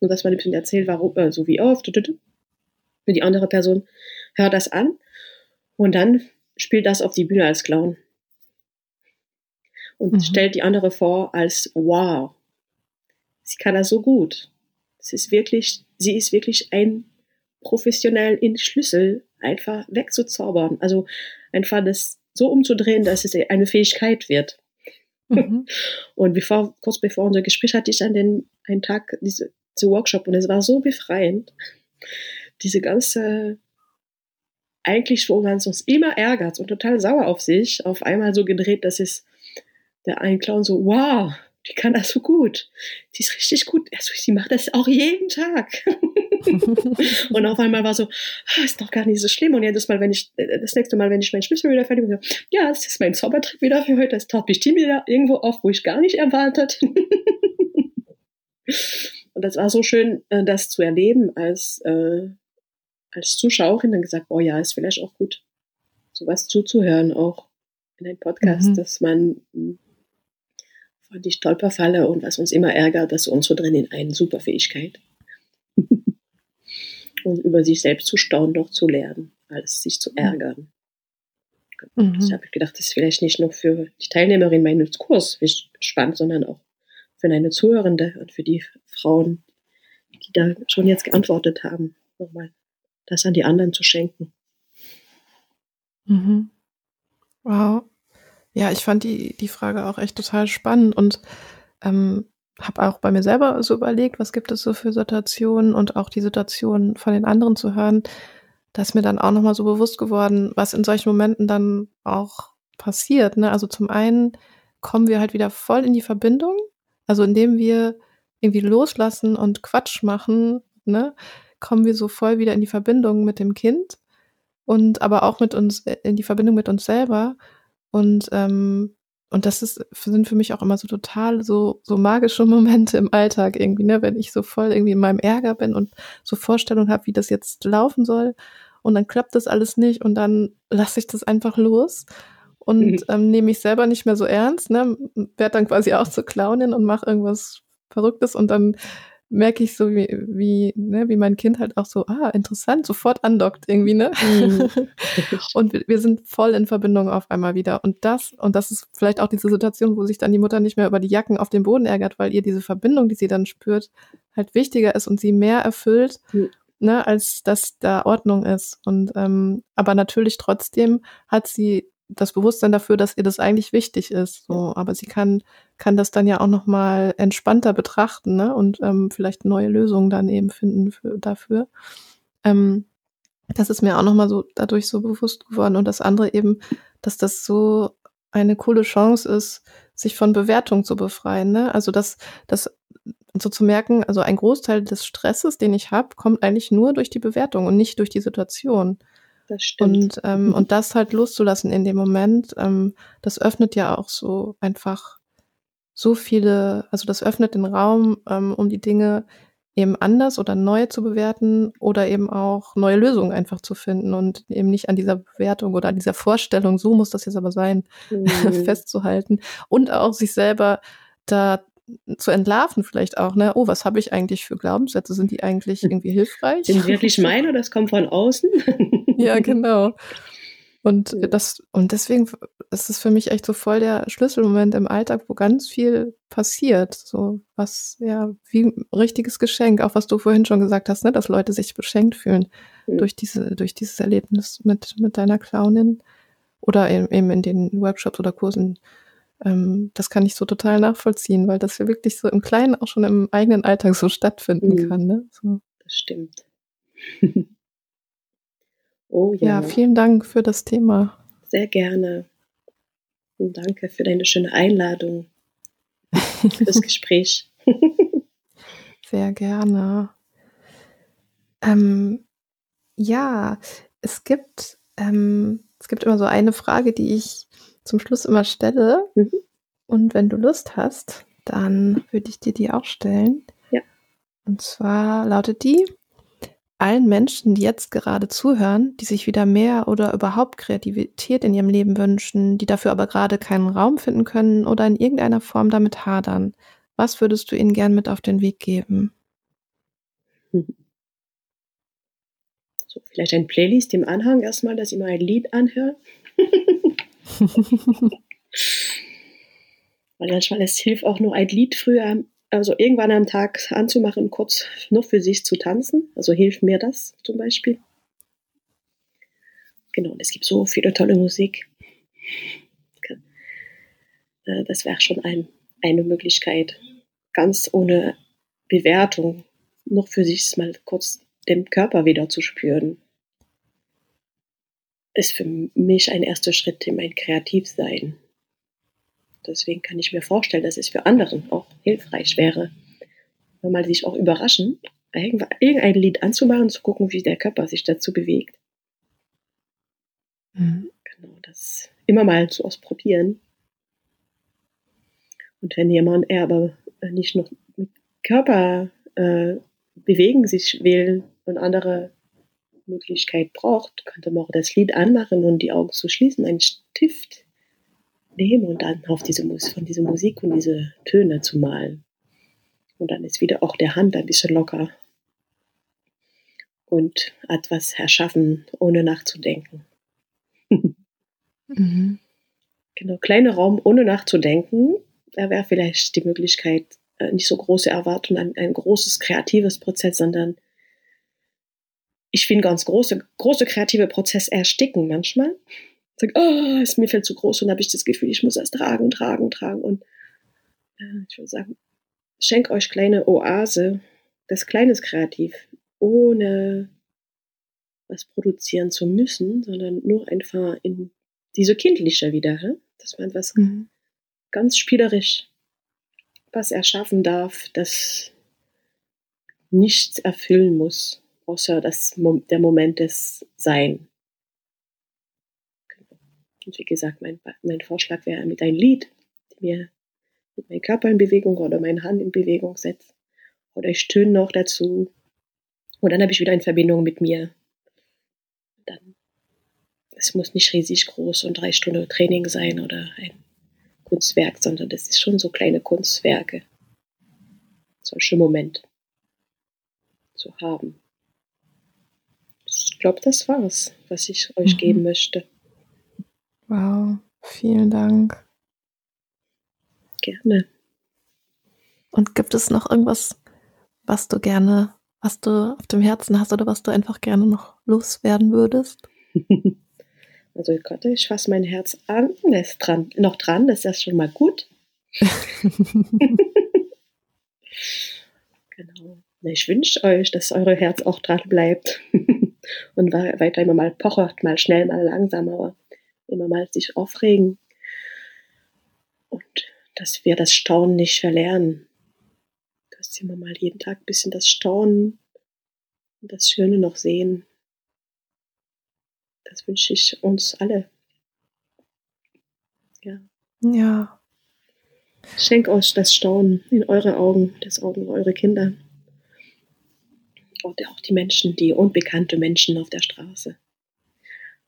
Und dass man ein bisschen erzählt, warum, äh, so wie oft. Und die andere Person hört das an und dann spielt das auf die Bühne als Clown. Und mhm. stellt die andere vor als wow. Sie kann das so gut. Es ist wirklich, sie ist wirklich ein professionell in Schlüssel einfach wegzuzaubern. Also einfach das so umzudrehen, dass es eine Fähigkeit wird. Mhm. [LAUGHS] Und bevor, kurz bevor unser Gespräch hatte ich an den einen Tag diese, diese Workshop und es war so befreiend. Diese ganze, eigentlich, wo man uns immer ärgert und total sauer auf sich, auf einmal so gedreht, dass es der ein Clown so, wow, die kann das so gut. Die ist richtig gut. Also, sie macht das auch jeden Tag. [LAUGHS] und auf einmal war so, ah, ist doch gar nicht so schlimm. Und jedes Mal, wenn ich, äh, das nächste Mal, wenn ich meinen Schlüssel wieder fertig bin, so, ja, das ist mein Zaubertrick wieder für heute. Das taucht bestimmt wieder irgendwo auf, wo ich gar nicht erwartet. [LAUGHS] und das war so schön, äh, das zu erleben als, äh, als Zuschauerin. Dann gesagt, oh ja, ist vielleicht auch gut, sowas zuzuhören, auch in einem Podcast, mhm. dass man hm, die Stolperfalle und was uns immer ärgert, dass uns so drin in eine Superfähigkeit. [LAUGHS] und über sich selbst zu staunen, noch zu lernen, als sich zu ärgern. Mhm. Das habe ich gedacht, das ist vielleicht nicht nur für die Teilnehmerin meines Kurs spannend, sondern auch für eine Zuhörende und für die Frauen, die da schon jetzt geantwortet haben, nochmal das an die anderen zu schenken. Mhm. Wow. Ja, ich fand die, die Frage auch echt total spannend und ähm, habe auch bei mir selber so überlegt, was gibt es so für Situationen und auch die Situationen von den anderen zu hören. Da ist mir dann auch nochmal so bewusst geworden, was in solchen Momenten dann auch passiert. Ne? Also zum einen kommen wir halt wieder voll in die Verbindung, also indem wir irgendwie loslassen und Quatsch machen, ne, kommen wir so voll wieder in die Verbindung mit dem Kind und aber auch mit uns, äh, in die Verbindung mit uns selber. Und, ähm, und das ist, sind für mich auch immer so total so, so magische [LAUGHS] Momente im Alltag irgendwie, ne, wenn ich so voll irgendwie in meinem Ärger bin und so Vorstellungen habe, wie das jetzt laufen soll. Und dann klappt das alles nicht und dann lasse ich das einfach los und mhm. [LAUGHS] ähm, nehme mich selber nicht mehr so ernst, ne, werde dann quasi auch zur Clownin und mache irgendwas Verrücktes und dann merke ich so, wie, wie, ne, wie mein Kind halt auch so, ah, interessant, sofort andockt irgendwie, ne? Mhm. [LAUGHS] und wir, wir, sind voll in Verbindung auf einmal wieder. Und das, und das ist vielleicht auch diese Situation, wo sich dann die Mutter nicht mehr über die Jacken auf den Boden ärgert, weil ihr diese Verbindung, die sie dann spürt, halt wichtiger ist und sie mehr erfüllt, mhm. ne, als dass da Ordnung ist. Und ähm, aber natürlich trotzdem hat sie das Bewusstsein dafür, dass ihr das eigentlich wichtig ist. So, aber sie kann kann das dann ja auch noch mal entspannter betrachten ne? und ähm, vielleicht neue Lösungen dann eben finden für, dafür. Ähm, das ist mir auch noch mal so dadurch so bewusst geworden und das andere eben, dass das so eine coole Chance ist, sich von Bewertung zu befreien. Ne? Also das, das so zu merken, also ein Großteil des Stresses, den ich habe, kommt eigentlich nur durch die Bewertung und nicht durch die Situation das stimmt. Und, ähm, mhm. und das halt loszulassen in dem Moment, ähm, das öffnet ja auch so einfach so viele, also das öffnet den Raum, ähm, um die Dinge eben anders oder neu zu bewerten oder eben auch neue Lösungen einfach zu finden und eben nicht an dieser Bewertung oder an dieser Vorstellung, so muss das jetzt aber sein, [LAUGHS] mhm. festzuhalten und auch sich selber da zu entlarven vielleicht auch, ne? Oh, was habe ich eigentlich für Glaubenssätze? Sind die eigentlich irgendwie hilfreich? Sind wirklich [LAUGHS] meine oder das kommt von außen? [LAUGHS] ja, [LAUGHS] genau. Und das, und deswegen ist es für mich echt so voll der Schlüsselmoment im Alltag, wo ganz viel passiert. So was, ja, wie ein richtiges Geschenk, auch was du vorhin schon gesagt hast, ne, dass Leute sich beschenkt fühlen mhm. durch diese, durch dieses Erlebnis mit, mit deiner Clownin oder eben in den Workshops oder Kursen ähm, das kann ich so total nachvollziehen, weil das ja wirklich so im Kleinen auch schon im eigenen Alltag so stattfinden mhm. kann. Ne? So. Das stimmt. [LAUGHS] oh ja. Ja, vielen Dank für das Thema. Sehr gerne. Und danke für deine schöne Einladung, [LAUGHS] für das Gespräch. [LAUGHS] Sehr gerne. Ähm, ja, es gibt, ähm, es gibt immer so eine Frage, die ich zum Schluss immer stelle. Mhm. Und wenn du Lust hast, dann würde ich dir die auch stellen. Ja. Und zwar lautet die, allen Menschen, die jetzt gerade zuhören, die sich wieder mehr oder überhaupt Kreativität in ihrem Leben wünschen, die dafür aber gerade keinen Raum finden können oder in irgendeiner Form damit hadern, was würdest du ihnen gern mit auf den Weg geben? [LAUGHS] So, vielleicht ein Playlist im Anhang erstmal, dass ich mal ein Lied anhöre. [LAUGHS] [LAUGHS] Weil manchmal es hilft auch nur ein Lied früher, also irgendwann am Tag anzumachen, kurz noch für sich zu tanzen. Also hilft mir das zum Beispiel. Genau, es gibt so viele tolle Musik. Äh, das wäre schon ein, eine Möglichkeit, ganz ohne Bewertung, noch für sich mal kurz den Körper wieder zu spüren ist für mich ein erster Schritt in mein Kreativsein. Deswegen kann ich mir vorstellen, dass es für andere auch hilfreich wäre, wenn man sich auch überraschen, irgendein Lied anzumachen und zu gucken, wie der Körper sich dazu bewegt. Mhm. Genau, das immer mal zu ausprobieren. Und wenn jemand er aber nicht noch mit Körper äh, bewegen sich will und andere Möglichkeit braucht, könnte man auch das Lied anmachen und die Augen zu schließen, einen Stift nehmen und dann auf diese Musik, von dieser Musik und diese Töne zu malen. Und dann ist wieder auch der Hand ein bisschen locker und etwas erschaffen, ohne nachzudenken. mhm. Genau, kleiner Raum, ohne nachzudenken. Da wäre vielleicht die Möglichkeit, äh, nicht so große Erwartungen an ein großes kreatives Prozess, sondern ich finde ganz große, große kreative Prozess ersticken manchmal. Sag, oh, ist mir viel zu groß und habe ich das Gefühl, ich muss das tragen, tragen, tragen. Und äh, ich würde sagen, schenk euch kleine Oase, das Kleines kreativ, ohne was produzieren zu müssen, sondern nur einfach in diese kindliche wieder, hä? dass man was mhm. ganz spielerisch was erschaffen darf, das nichts erfüllen muss, außer das, der Moment des Sein. Und wie gesagt, mein, mein Vorschlag wäre mit einem Lied, mir mit meinem Körper in Bewegung oder meine Hand in Bewegung setzt. Oder ich töne noch dazu. Und dann habe ich wieder eine Verbindung mit mir. Dann, es muss nicht riesig groß und drei Stunden Training sein oder ein Kunstwerk, sondern das ist schon so kleine Kunstwerke. Solche Moment zu haben. Ich glaube, das war's, was ich euch mhm. geben möchte. Wow, vielen Dank. Gerne. Und gibt es noch irgendwas, was du gerne, was du auf dem Herzen hast oder was du einfach gerne noch loswerden würdest? [LAUGHS] Also Gott, ich fasse mein Herz an, ist dran, noch dran, das ist ja schon mal gut. [LAUGHS] genau. Ich wünsche euch, dass eure Herz auch dran bleibt [LAUGHS] und weiter immer mal pochert, mal schnell, mal langsam, aber immer mal sich aufregen. Und dass wir das Staunen nicht verlernen. Dass wir mal jeden Tag ein bisschen das Staunen und das Schöne noch sehen. Das wünsche ich uns alle. Ja. Ja. Schenk euch das Staunen in eure Augen, das Augen eurer Kinder. Und auch die Menschen, die unbekannte Menschen auf der Straße.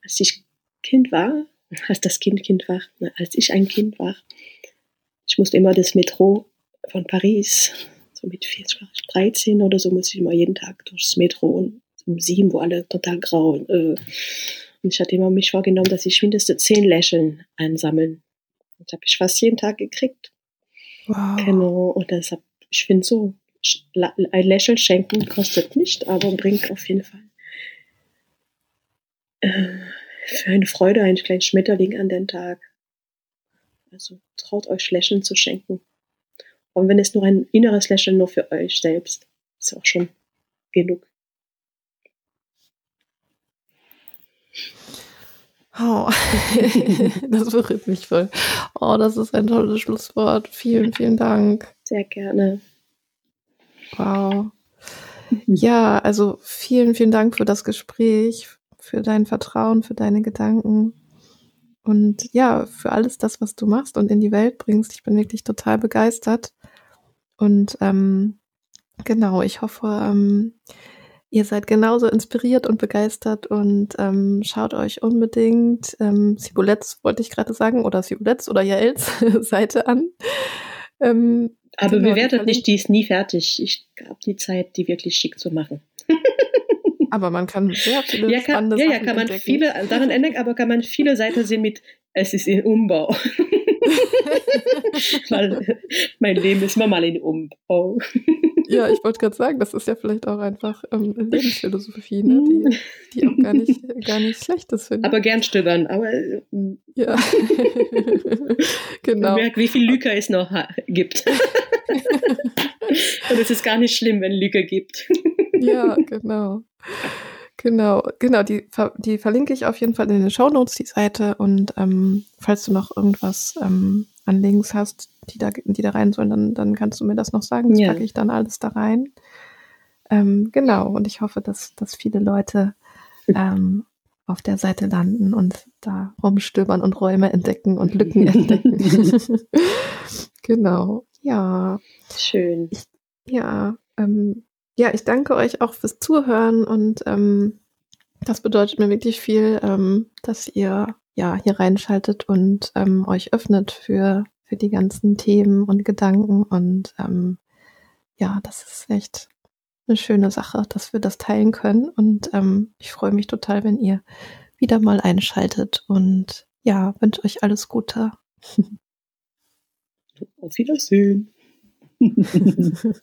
Als ich Kind war, als das Kind Kind war, als ich ein Kind war, ich musste immer das Metro von Paris, so mit 13 oder so, musste ich immer jeden Tag durchs Metro und um sieben, wo alle total grau. Äh, und ich hatte immer mich vorgenommen, dass ich mindestens zehn Lächeln einsammeln. Das habe ich fast jeden Tag gekriegt. Wow. Genau. Und deshalb, ich finde so, ein Lächeln schenken kostet nicht, aber bringt auf jeden Fall äh, für eine Freude einen kleinen Schmetterling an den Tag. Also traut euch Lächeln zu schenken. Und wenn es nur ein inneres Lächeln nur für euch selbst, ist auch schon genug. Oh, [LAUGHS] das berührt mich voll. Oh, das ist ein tolles Schlusswort. Vielen, vielen Dank. Sehr gerne. Wow. Ja, also vielen, vielen Dank für das Gespräch, für dein Vertrauen, für deine Gedanken und ja, für alles das, was du machst und in die Welt bringst. Ich bin wirklich total begeistert. Und ähm, genau, ich hoffe, ähm, ihr seid genauso inspiriert und begeistert und ähm, schaut euch unbedingt ähm, Sibulets, wollte ich gerade sagen, oder Sibulets oder Jaels [LAUGHS] Seite an. Ähm, Aber genau, bewertet nicht, die ist nie fertig. Ich habe die Zeit, die wirklich schick zu machen. Aber man kann sehr viele ja, kann, spannende ja, ja, kann man entdecken. viele daran ändern, aber kann man viele Seiten sehen mit es ist in Umbau. [LAUGHS] Weil mein Leben ist mal in Umbau. ja, ich wollte gerade sagen, das ist ja vielleicht auch einfach ähm, Lebensphilosophie, ne? die, die auch gar nicht, gar nicht schlecht ist, finde Aber gern stöbern, aber ja. [LAUGHS] genau. Merkt, wie viel Lüge es noch gibt. [LAUGHS] Und es ist gar nicht schlimm, wenn Lüge gibt. Ja, [LAUGHS] genau. Genau, genau, die, die verlinke ich auf jeden Fall in den Show Notes, die Seite. Und ähm, falls du noch irgendwas ähm, an Links hast, die da, die da rein sollen, dann, dann kannst du mir das noch sagen. Das ja. packe ich dann alles da rein. Ähm, genau, und ich hoffe, dass, dass viele Leute ähm, [LAUGHS] auf der Seite landen und da rumstöbern und Räume entdecken und Lücken [LAUGHS] entdecken. genau, ja. Schön. Ich, ja, ähm, ja, ich danke euch auch fürs Zuhören und ähm, das bedeutet mir wirklich viel, ähm, dass ihr ja hier reinschaltet und ähm, euch öffnet für, für die ganzen Themen und Gedanken. Und ähm, ja, das ist echt eine schöne Sache, dass wir das teilen können. Und ähm, ich freue mich total, wenn ihr wieder mal einschaltet und ja, wünsche euch alles Gute. Auf Wiedersehen. [LAUGHS]